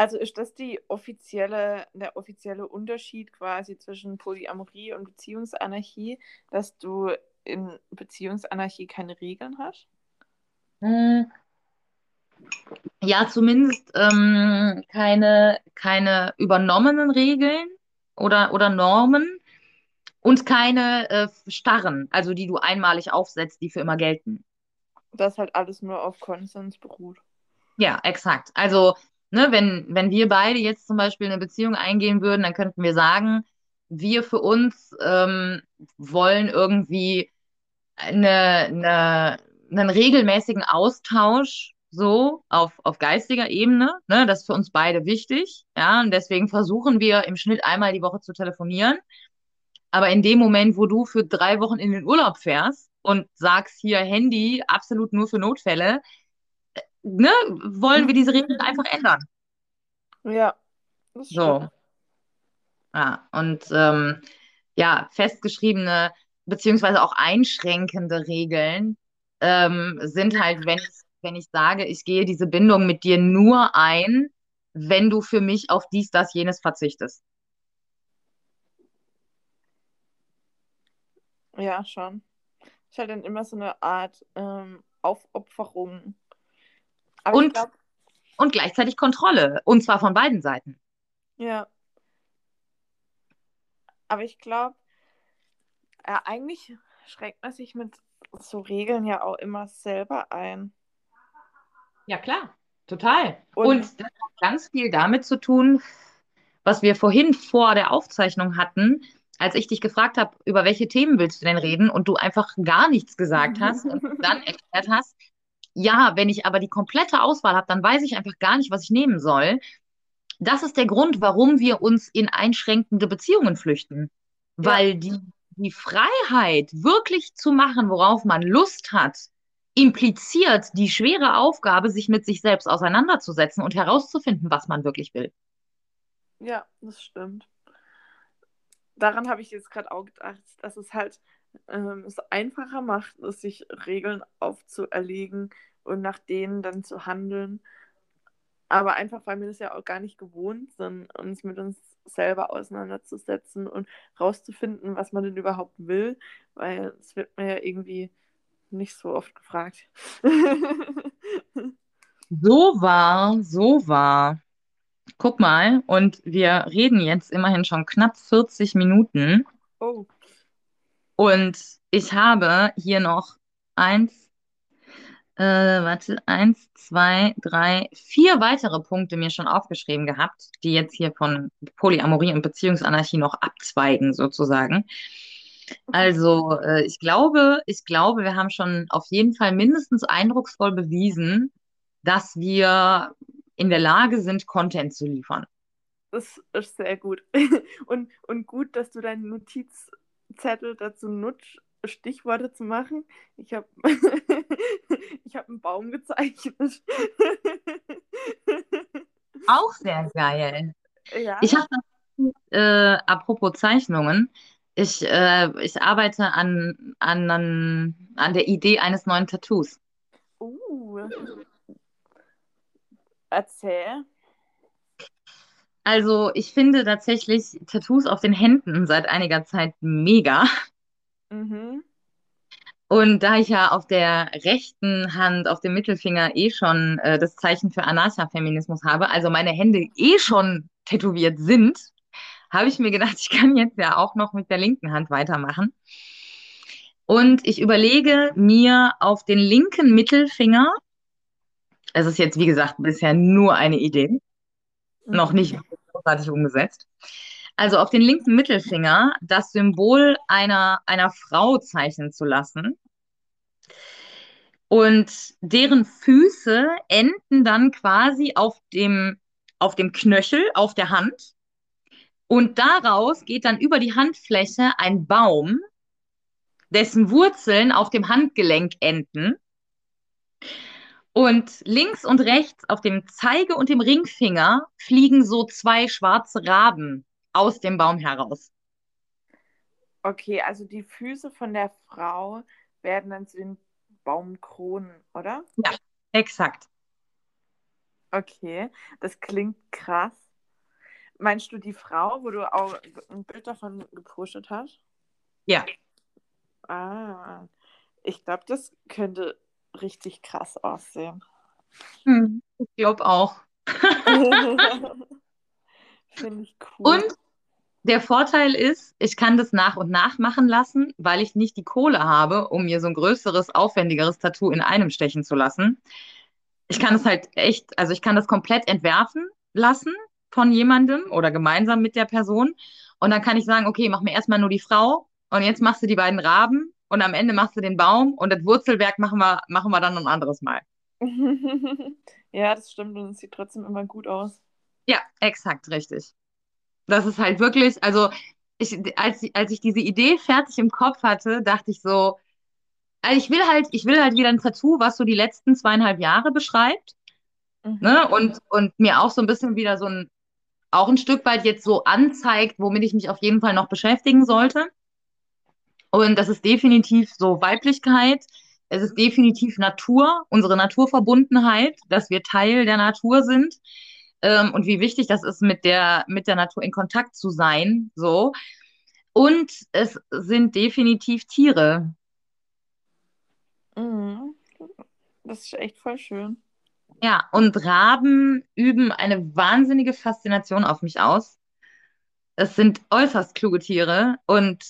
Also ist das die offizielle, der offizielle Unterschied quasi zwischen Polyamorie und Beziehungsanarchie, dass du in Beziehungsanarchie keine Regeln hast? Hm. Ja, zumindest ähm, keine, keine übernommenen Regeln oder, oder Normen und keine äh, starren, also die du einmalig aufsetzt, die für immer gelten. Das halt alles nur auf Konsens beruht. Ja, exakt. Also, ne, wenn, wenn wir beide jetzt zum Beispiel eine Beziehung eingehen würden, dann könnten wir sagen, wir für uns ähm, wollen irgendwie eine, eine, einen regelmäßigen Austausch so auf, auf geistiger Ebene. Ne? Das ist für uns beide wichtig. Ja, und deswegen versuchen wir im Schnitt einmal die Woche zu telefonieren. Aber in dem Moment, wo du für drei Wochen in den Urlaub fährst und sagst hier Handy absolut nur für Notfälle, ne, wollen wir diese Regeln einfach ändern. Ja, das So. Ja, und ähm, ja, festgeschriebene beziehungsweise auch einschränkende Regeln ähm, sind halt, wenn ich, wenn ich sage, ich gehe diese Bindung mit dir nur ein, wenn du für mich auf dies, das, jenes verzichtest. Ja, schon. Ist halt dann immer so eine Art ähm, Aufopferung. Aber Und, glaube, und gleichzeitig Kontrolle. Und zwar von beiden Seiten. ja, aber ich glaube, ja, eigentlich schränkt man sich mit so Regeln ja auch immer selber ein. Ja, klar, total. Und Und das hat ganz viel damit zu tun, was wir vorhin vor der Aufzeichnung hatten, als ich dich gefragt habe, über welche Themen willst du denn reden und du einfach gar nichts gesagt hast und dann erklärt hast, ja, wenn ich aber die komplette Auswahl habe, dann weiß ich einfach gar nicht, was ich nehmen soll. Das ist der Grund, warum wir uns in einschränkende Beziehungen flüchten. ja, Weil die, die Freiheit, wirklich zu machen, worauf man Lust hat, impliziert die schwere Aufgabe, sich mit sich selbst auseinanderzusetzen und herauszufinden, was man wirklich will. ja, das stimmt. Daran habe ich jetzt gerade auch gedacht, dass es halt ähm, es einfacher macht, es sich Regeln aufzuerlegen und nach denen dann zu handeln. Aber einfach, weil wir das ja auch gar nicht gewohnt sind, uns mit uns selber auseinanderzusetzen und rauszufinden, was man denn überhaupt will, weil es wird mir ja irgendwie nicht so oft gefragt. So war, so war. Guck mal, und wir reden jetzt immerhin schon knapp 40 Minuten. Oh, Und ich habe hier noch eins, äh, warte, eins, zwei, drei, vier weitere Punkte mir schon aufgeschrieben gehabt, die jetzt hier von Polyamorie und Beziehungsanarchie noch abzweigen, sozusagen. Also, äh, ich glaube, ich glaube, wir haben schon auf jeden Fall mindestens eindrucksvoll bewiesen, dass wir in der Lage sind, Content zu liefern. das ist sehr gut. Und, und gut, dass du deinen Notizzettel dazu nutzt, Stichworte zu machen. Ich habe ich hab einen Baum gezeichnet. Auch sehr geil. Ja, Ich habe äh, apropos Zeichnungen, ich, äh, ich arbeite an, an, an, an der Idee eines neuen Tattoos. uh, erzähl. Also ich finde tatsächlich Tattoos auf den Händen seit einiger Zeit mega. Mhm. Und da ich ja auf der rechten Hand, auf dem Mittelfinger eh schon äh, das Zeichen für Anarcha-Feminismus habe, also meine Hände eh schon tätowiert sind, habe ich mir gedacht, ich kann jetzt ja auch noch mit der linken Hand weitermachen. Und ich überlege mir auf den linken Mittelfinger, es ist jetzt wie gesagt bisher nur eine Idee, noch Mhm. nicht großartig umgesetzt. Also auf den linken Mittelfinger das Symbol einer, einer Frau zeichnen zu lassen. Und deren Füße enden dann quasi auf dem, auf dem Knöchel, auf der Hand. Und daraus geht dann über die Handfläche ein Baum, dessen Wurzeln auf dem Handgelenk enden. Und links und rechts auf dem Zeige- und dem Ringfinger fliegen so zwei schwarze Raben aus dem Baum heraus. Okay, also die Füße von der Frau werden dann zu den Baumkronen, oder? Ja, exakt. Okay, das klingt krass. Meinst du die Frau, wo du auch ein Bild davon gepostet hast? Ja. Ah, ich glaube, das könnte richtig krass aussehen. Hm, ich glaube auch. Finde ich cool. Und der Vorteil ist, ich kann das nach und nach machen lassen, weil ich nicht die Kohle habe, um mir so ein größeres, aufwendigeres Tattoo in einem stechen zu lassen. Ich kann es halt echt, also ich kann das komplett entwerfen lassen von jemandem oder gemeinsam mit der Person. Und dann kann ich sagen, okay, mach mir erstmal nur die Frau und jetzt machst du die beiden Raben und am Ende machst du den Baum und das Wurzelwerk machen wir, machen wir dann ein anderes Mal. ja, das stimmt und es sieht trotzdem immer gut aus. Ja, exakt, richtig. Das ist halt wirklich, also ich, als, als ich diese Idee fertig im Kopf hatte, dachte ich so, also ich will halt, ich will halt wieder ein Tattoo, was so die letzten zweieinhalb Jahre beschreibt. Mhm. Ne? Und, und mir auch so ein bisschen wieder so ein, auch ein Stück weit jetzt so anzeigt, womit ich mich auf jeden Fall noch beschäftigen sollte. Und das ist definitiv so Weiblichkeit. Es ist definitiv Natur, unsere Naturverbundenheit, dass wir Teil der Natur sind ähm, und wie wichtig das ist, mit der, mit der Natur in Kontakt zu sein. So. Und es sind definitiv Tiere. Mhm. Das ist echt voll schön. Ja, und Raben üben eine wahnsinnige Faszination auf mich aus. Es sind äußerst kluge Tiere und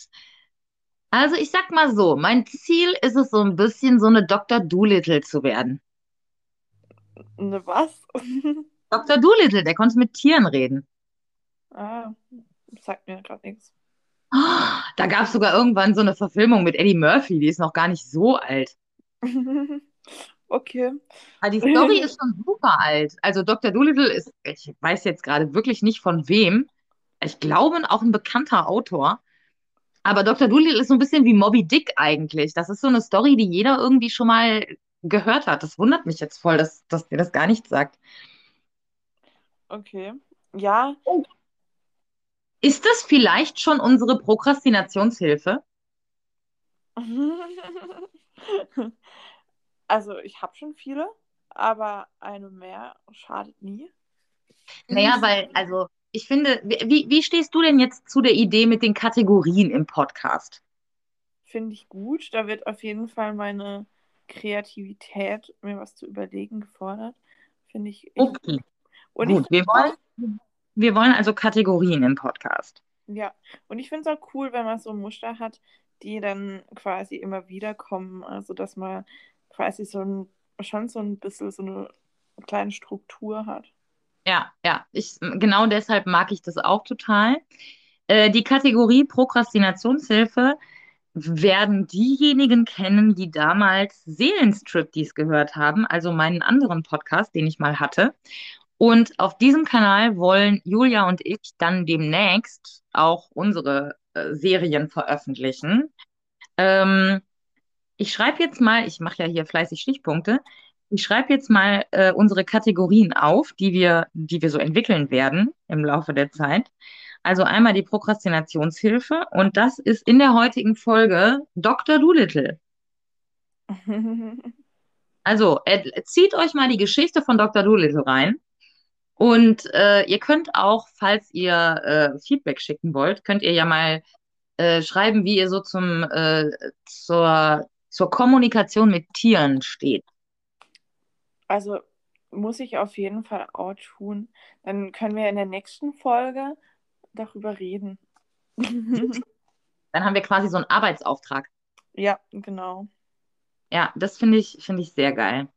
also ich sag mal so, mein Ziel ist es so ein bisschen so eine Dr. Doolittle zu werden. Eine was? Dr. Doolittle, der konnte mit Tieren reden. Ah, sagt mir gerade nichts. Da gab es sogar irgendwann so eine Verfilmung mit Eddie Murphy, die ist noch gar nicht so alt. okay. Aber die Story ist schon super alt. Also Dr. Doolittle ist, ich weiß jetzt gerade wirklich nicht von wem. Ich glaube auch ein bekannter Autor. Aber Dr. Doolittle ist so ein bisschen wie Moby Dick eigentlich. Das ist so eine Story, die jeder irgendwie schon mal gehört hat. Das wundert mich jetzt voll, dass, dass dir das gar nichts sagt. Okay. Ja. Ist das vielleicht schon unsere Prokrastinationshilfe? also, ich habe schon viele, aber eine mehr schadet nie. Naja, weil, also, ich finde, wie, wie stehst du denn jetzt zu der Idee mit den Kategorien im Podcast? Finde ich gut. Da wird auf jeden Fall meine Kreativität, mir was zu überlegen, gefordert. Finde ich. Okay. Und Gut, wir wollen, wir wollen also Kategorien im Podcast. Ja, und ich finde es auch cool, wenn man so Muster hat, die dann quasi immer wieder kommen. Also, dass man quasi so ein, schon so ein bisschen so eine kleine Struktur hat. Ja, ja, ich, genau deshalb mag ich das auch total. Äh, die Kategorie Prokrastinationshilfe werden diejenigen kennen, die damals Seelenstriptease gehört haben, also meinen anderen Podcast, den ich mal hatte. Und auf diesem Kanal wollen Julia und ich dann demnächst auch unsere äh, Serien veröffentlichen. Ähm, ich schreibe jetzt mal, ich mache ja hier fleißig Stichpunkte, ich schreibe jetzt mal äh, unsere Kategorien auf, die wir, die wir so entwickeln werden im Laufe der Zeit. Also einmal die Prokrastinationshilfe und das ist in der heutigen Folge Dr. Doolittle. also äh, zieht euch mal die Geschichte von Dr. Doolittle rein. Und äh, ihr könnt auch, falls ihr äh, Feedback schicken wollt, könnt ihr ja mal äh, schreiben, wie ihr so zum, äh, zur, zur Kommunikation mit Tieren steht. Also muss ich auf jeden Fall auch tun. Dann können wir in der nächsten Folge darüber reden. Dann haben wir quasi so einen Arbeitsauftrag. Ja, genau. Ja, das finde ich, finde ich sehr geil.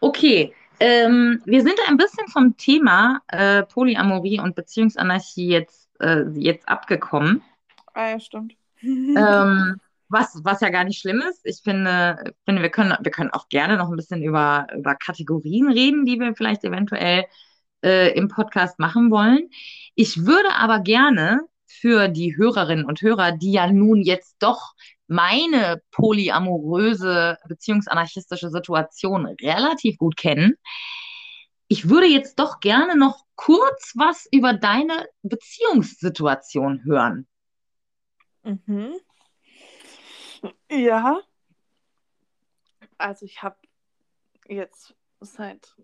Okay, ähm, wir sind ein bisschen vom Thema äh, Polyamorie und Beziehungsanarchie jetzt, äh, jetzt abgekommen. Ah ja, stimmt. ähm, was, was ja gar nicht schlimm ist. Ich finde, finde wir, können, wir können auch gerne noch ein bisschen über, über Kategorien reden, die wir vielleicht eventuell äh, im Podcast machen wollen. Ich würde aber gerne für die Hörerinnen und Hörer, die ja nun jetzt doch meine polyamoröse beziehungsanarchistische Situation relativ gut kennen, ich würde jetzt doch gerne noch kurz was über deine Beziehungssituation hören. Mhm. Ja. Also ich habe jetzt seit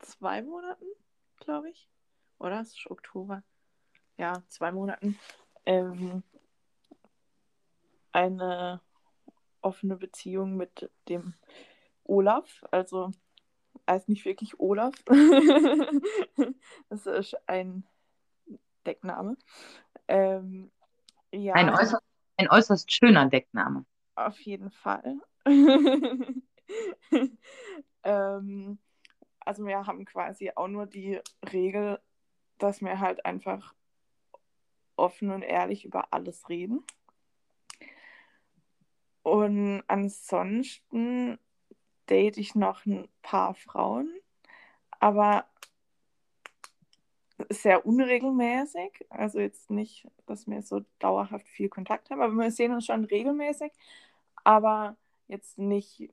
zwei Monaten, glaube ich, oder? Es ist Oktober. Ja, zwei Monaten. Ähm, eine offene Beziehung mit dem Olaf. Also heißt nicht wirklich Olaf. das ist ein Deckname. Ähm, ja, Ein äußerst, ein äußerst schöner Deckname. auf jeden Fall. ähm, also wir haben quasi auch nur die Regel, dass wir halt einfach offen und ehrlich über alles reden. Und ansonsten date ich noch ein paar Frauen, aber sehr unregelmäßig. Also jetzt nicht, dass wir so dauerhaft viel Kontakt haben, aber wir sehen uns schon regelmäßig, aber jetzt nicht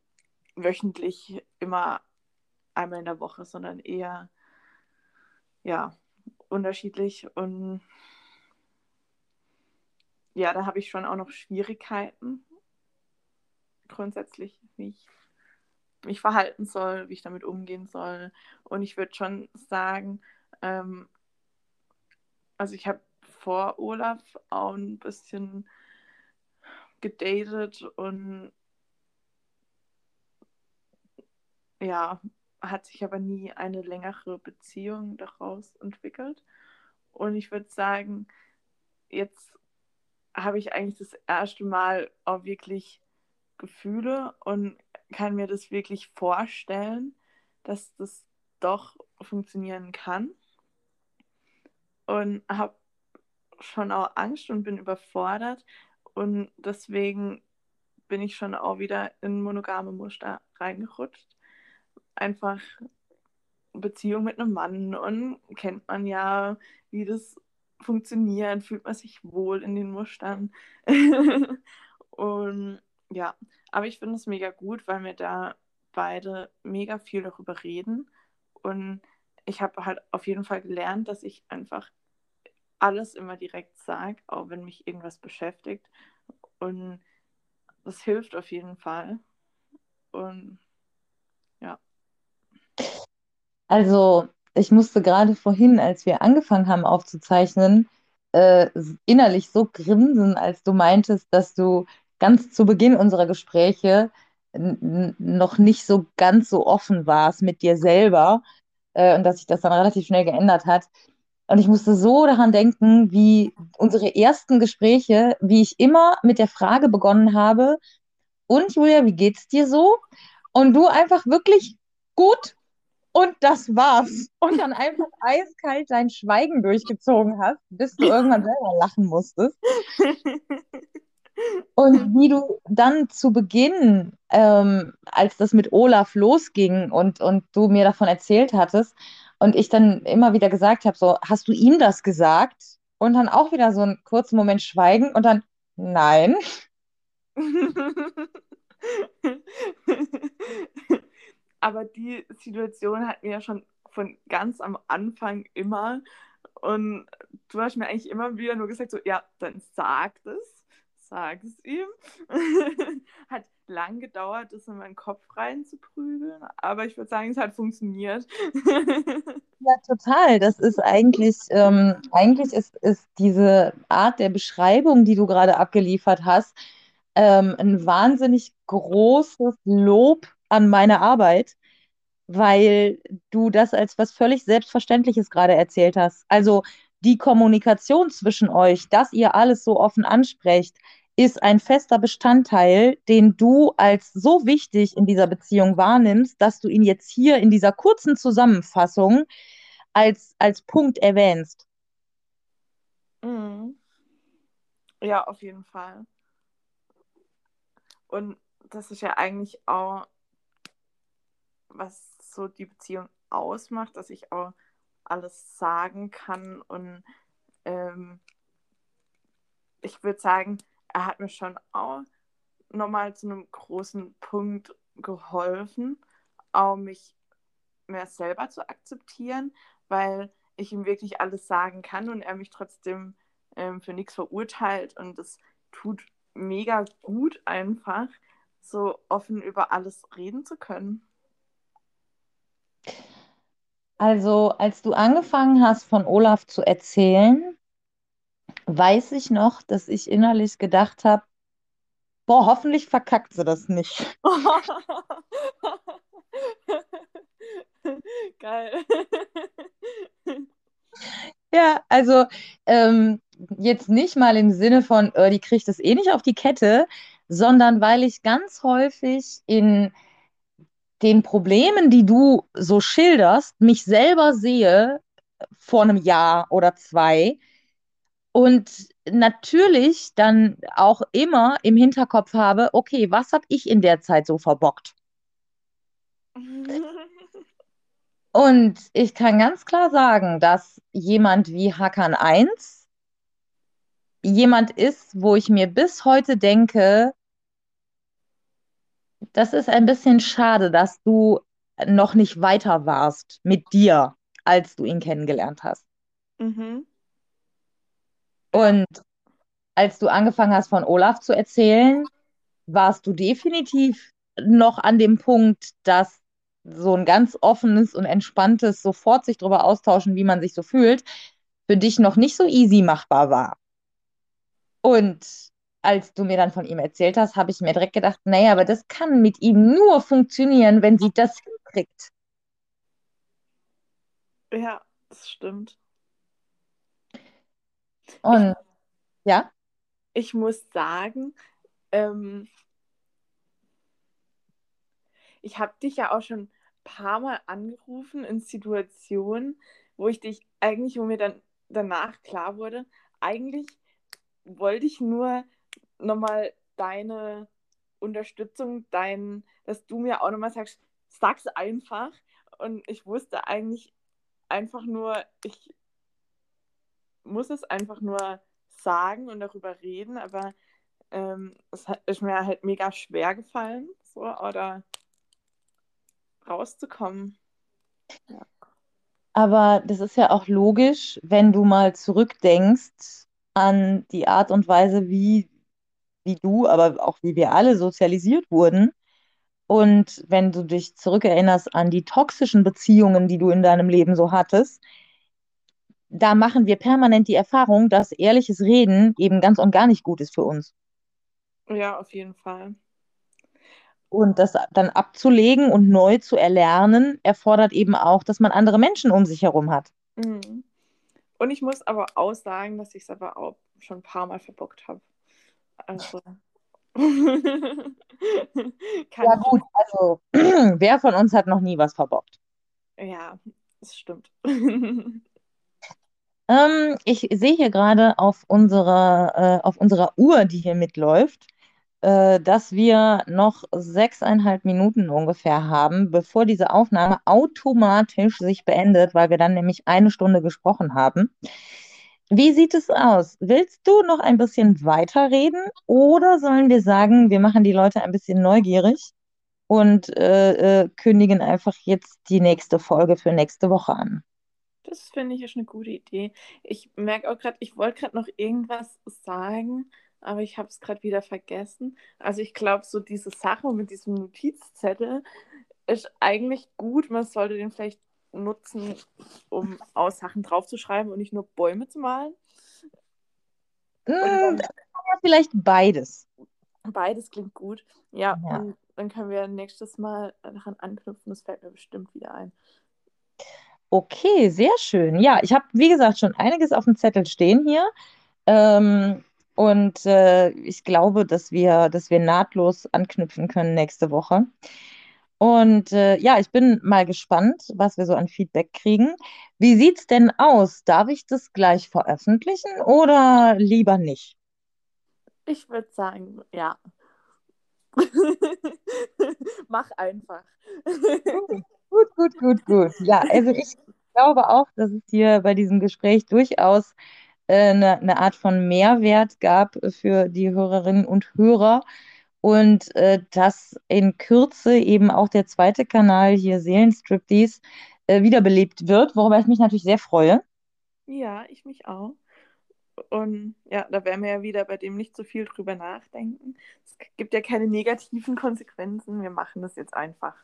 wöchentlich immer einmal in der Woche, sondern eher ja unterschiedlich und ja, da habe ich schon auch noch Schwierigkeiten grundsätzlich, wie ich mich verhalten soll, wie ich damit umgehen soll. Und ich würde schon sagen, ähm, also ich habe vor Olaf auch ein bisschen gedatet und ja, hat sich aber nie eine längere Beziehung daraus entwickelt. Und ich würde sagen, jetzt habe ich eigentlich das erste Mal auch wirklich Gefühle und kann mir das wirklich vorstellen, dass das doch funktionieren kann. Und habe schon auch Angst und bin überfordert. Und deswegen bin ich schon auch wieder in monogame Muster reingerutscht. Einfach Beziehung mit einem Mann und kennt man ja, wie das funktioniert, fühlt man sich wohl in den Mustern. und ja, aber ich finde es mega gut, weil wir da beide mega viel darüber reden. Und ich habe halt auf jeden Fall gelernt, dass ich einfach alles immer direkt sage, auch wenn mich irgendwas beschäftigt. Und das hilft auf jeden Fall. Und ja. Also, ich musste gerade vorhin, als wir angefangen haben aufzuzeichnen, äh, innerlich so grinsen, als du meintest, dass du ganz zu Beginn unserer Gespräche noch nicht so ganz so offen warst mit dir selber äh, und dass sich das dann relativ schnell geändert hat. Und ich musste so daran denken, wie unsere ersten Gespräche, wie ich immer mit der Frage begonnen habe, und Julia, wie geht's dir so? Und du einfach wirklich gut und das war's. Und dann einfach eiskalt dein Schweigen durchgezogen hast, bis du irgendwann selber lachen musstest. Und wie du dann zu Beginn, ähm, als das mit Olaf losging und, und du mir davon erzählt hattest, und ich dann immer wieder gesagt habe, so, hast du ihm das gesagt? Und dann auch wieder so einen kurzen Moment schweigen und dann, nein. Aber die Situation hatten wir ja schon von ganz am Anfang immer. Und du hast mir eigentlich immer wieder nur gesagt, so, ja, dann sag es sag es ihm. hat lang gedauert, das in meinen Kopf reinzuprügeln, aber ich würde sagen, es hat funktioniert. ja, total. Das ist eigentlich, ähm, eigentlich ist, ist diese Art der Beschreibung, die du gerade abgeliefert hast, ähm, ein wahnsinnig großes Lob an meine Arbeit, weil du das als was völlig Selbstverständliches gerade erzählt hast. Also die Kommunikation zwischen euch, dass ihr alles so offen ansprecht, ist ein fester Bestandteil, den du als so wichtig in dieser Beziehung wahrnimmst, dass du ihn jetzt hier in dieser kurzen Zusammenfassung als, als Punkt erwähnst. Mhm. Ja, auf jeden Fall. Und das ist ja eigentlich auch, was so die Beziehung ausmacht, dass ich auch alles sagen kann und ähm, ich würde sagen, er hat mir schon auch nochmal zu einem großen Punkt geholfen, auch mich mehr selber zu akzeptieren, weil ich ihm wirklich alles sagen kann und er mich trotzdem ähm, für nichts verurteilt. Und es tut mega gut einfach, so offen über alles reden zu können. Also, als du angefangen hast, von Olaf zu erzählen, weiß ich noch, dass ich innerlich gedacht habe, boah, hoffentlich verkackt sie das nicht. Geil. Ja, also ähm, jetzt nicht mal im Sinne von, äh, die kriegt es eh nicht auf die Kette, sondern weil ich ganz häufig in den Problemen, die du so schilderst, mich selber sehe vor einem Jahr oder zwei und natürlich dann auch immer im Hinterkopf habe, okay, was habe ich in der Zeit so verbockt? Und ich kann ganz klar sagen, dass jemand wie Hakan 1 jemand ist, wo ich mir bis heute denke, das ist ein bisschen schade, dass du noch nicht weiter warst mit dir, als du ihn kennengelernt hast. Mhm. Und als du angefangen hast, von Olaf zu erzählen, warst du definitiv noch an dem Punkt, dass so ein ganz offenes und entspanntes sofort sich darüber austauschen, wie man sich so fühlt, für dich noch nicht so easy machbar war. Und als du mir dann von ihm erzählt hast, habe ich mir direkt gedacht, naja, aber das kann mit ihm nur funktionieren, wenn sie das hinkriegt. Ja, das stimmt. Und ich, ja? Ich muss sagen, ähm, ich habe dich ja auch schon ein paar Mal angerufen in Situationen, wo ich dich eigentlich, wo mir dann danach klar wurde, eigentlich wollte ich nur nochmal deine Unterstützung, dein, dass du mir auch nochmal sagst, sag's einfach. Und ich wusste eigentlich einfach nur, ich muss es einfach nur sagen und darüber reden, aber ähm, es ist mir halt mega schwer gefallen, so, oder rauszukommen. Ja. Aber das ist ja auch logisch, wenn du mal zurückdenkst an die Art und Weise, wie, wie du, aber auch wie wir alle sozialisiert wurden. Und wenn du dich zurückerinnerst an die toxischen Beziehungen, die du in deinem Leben so hattest, da machen wir permanent die Erfahrung, dass ehrliches Reden eben ganz und gar nicht gut ist für uns. Ja, auf jeden Fall. Und das dann abzulegen und neu zu erlernen, erfordert eben auch, dass man andere Menschen um sich herum hat. Mhm. Und ich muss aber auch sagen, dass ich es aber auch schon ein paar Mal verbockt habe. Also. ja, gut, also wer von uns hat noch nie was verbockt? Ja, das stimmt. ähm, ich sehe hier gerade auf unserer, äh, auf unserer Uhr, die hier mitläuft, äh, dass wir noch sechseinhalb Minuten ungefähr haben, bevor diese Aufnahme automatisch sich beendet, weil wir dann nämlich eine Stunde gesprochen haben. Wie sieht es aus? Willst du noch ein bisschen weiterreden oder sollen wir sagen, wir machen die Leute ein bisschen neugierig und äh, äh, kündigen einfach jetzt die nächste Folge für nächste Woche an? Das finde ich ist eine gute Idee. Ich merke auch gerade, ich wollte gerade noch irgendwas sagen, aber ich habe es gerade wieder vergessen. Also ich glaube, so diese Sache mit diesem Notizzettel ist eigentlich gut. Man sollte den vielleicht nutzen, um aus Sachen draufzuschreiben und nicht nur Bäume zu malen. Dann, vielleicht beides. Beides klingt gut. Ja, ja, und dann können wir nächstes Mal daran anknüpfen. Das fällt mir bestimmt wieder ein. Okay, sehr schön. Ja, ich habe, wie gesagt, schon einiges auf dem Zettel stehen hier. Ähm, und äh, ich glaube, dass wir, dass wir nahtlos anknüpfen können nächste Woche. Und äh, ja, ich bin mal gespannt, was wir so an Feedback kriegen. Wie sieht es denn aus? Darf ich das gleich veröffentlichen oder lieber nicht? Ich würde sagen, ja. Mach einfach. gut, gut, gut, gut. Ja, also ich glaube auch, dass es hier bei diesem Gespräch durchaus eine, äh, eine Art von Mehrwert gab für die Hörerinnen und Hörer. Und äh, dass in Kürze eben auch der zweite Kanal hier Seelenstriptease äh, wiederbelebt wird, worüber ich mich natürlich sehr freue. Ja, ich mich auch. Und ja, da werden wir ja wieder bei dem nicht so viel drüber nachdenken. Es gibt ja keine negativen Konsequenzen. Wir machen das jetzt einfach,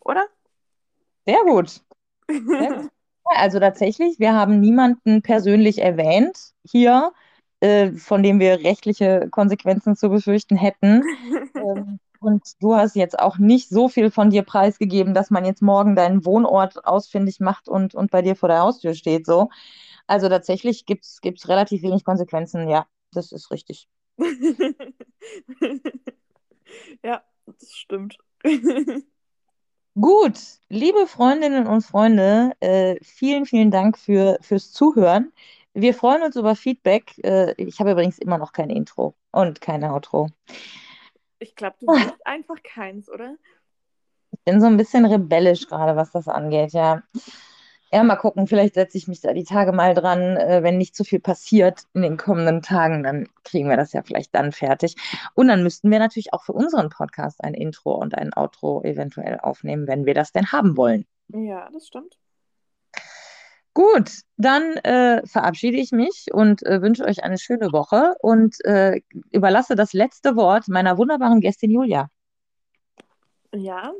oder? Sehr gut. Sehr gut. Also tatsächlich, wir haben niemanden persönlich erwähnt hier, äh, von dem wir rechtliche Konsequenzen zu befürchten hätten. ähm, und du hast jetzt auch nicht so viel von dir preisgegeben, dass man jetzt morgen deinen Wohnort ausfindig macht und, und bei dir vor der Haustür steht. So. Also tatsächlich gibt es relativ wenig Konsequenzen. Ja, das ist richtig. ja, das stimmt. Gut, liebe Freundinnen und Freunde, äh, vielen, vielen Dank für, fürs Zuhören. Wir freuen uns über Feedback. Äh, ich habe übrigens immer noch kein Intro und kein Outro. Ich glaube, du willst einfach keins, oder? Ich bin so ein bisschen rebellisch gerade, was das angeht, ja. Ja, mal gucken, vielleicht setze ich mich da die Tage mal dran. Äh, wenn nicht zu viel passiert in den kommenden Tagen, dann kriegen wir das ja vielleicht dann fertig. Und dann müssten wir natürlich auch für unseren Podcast ein Intro und ein Outro eventuell aufnehmen, wenn wir das denn haben wollen. Ja, das stimmt. Gut, dann äh, verabschiede ich mich und äh, wünsche euch eine schöne Woche und äh, überlasse das letzte Wort meiner wunderbaren Gästin Julia. Ja,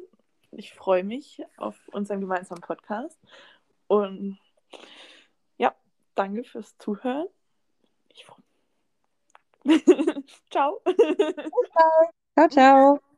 ich freue mich auf unseren gemeinsamen Podcast und ja, danke fürs Zuhören. Ich freue mich. ciao. Ciao, ciao.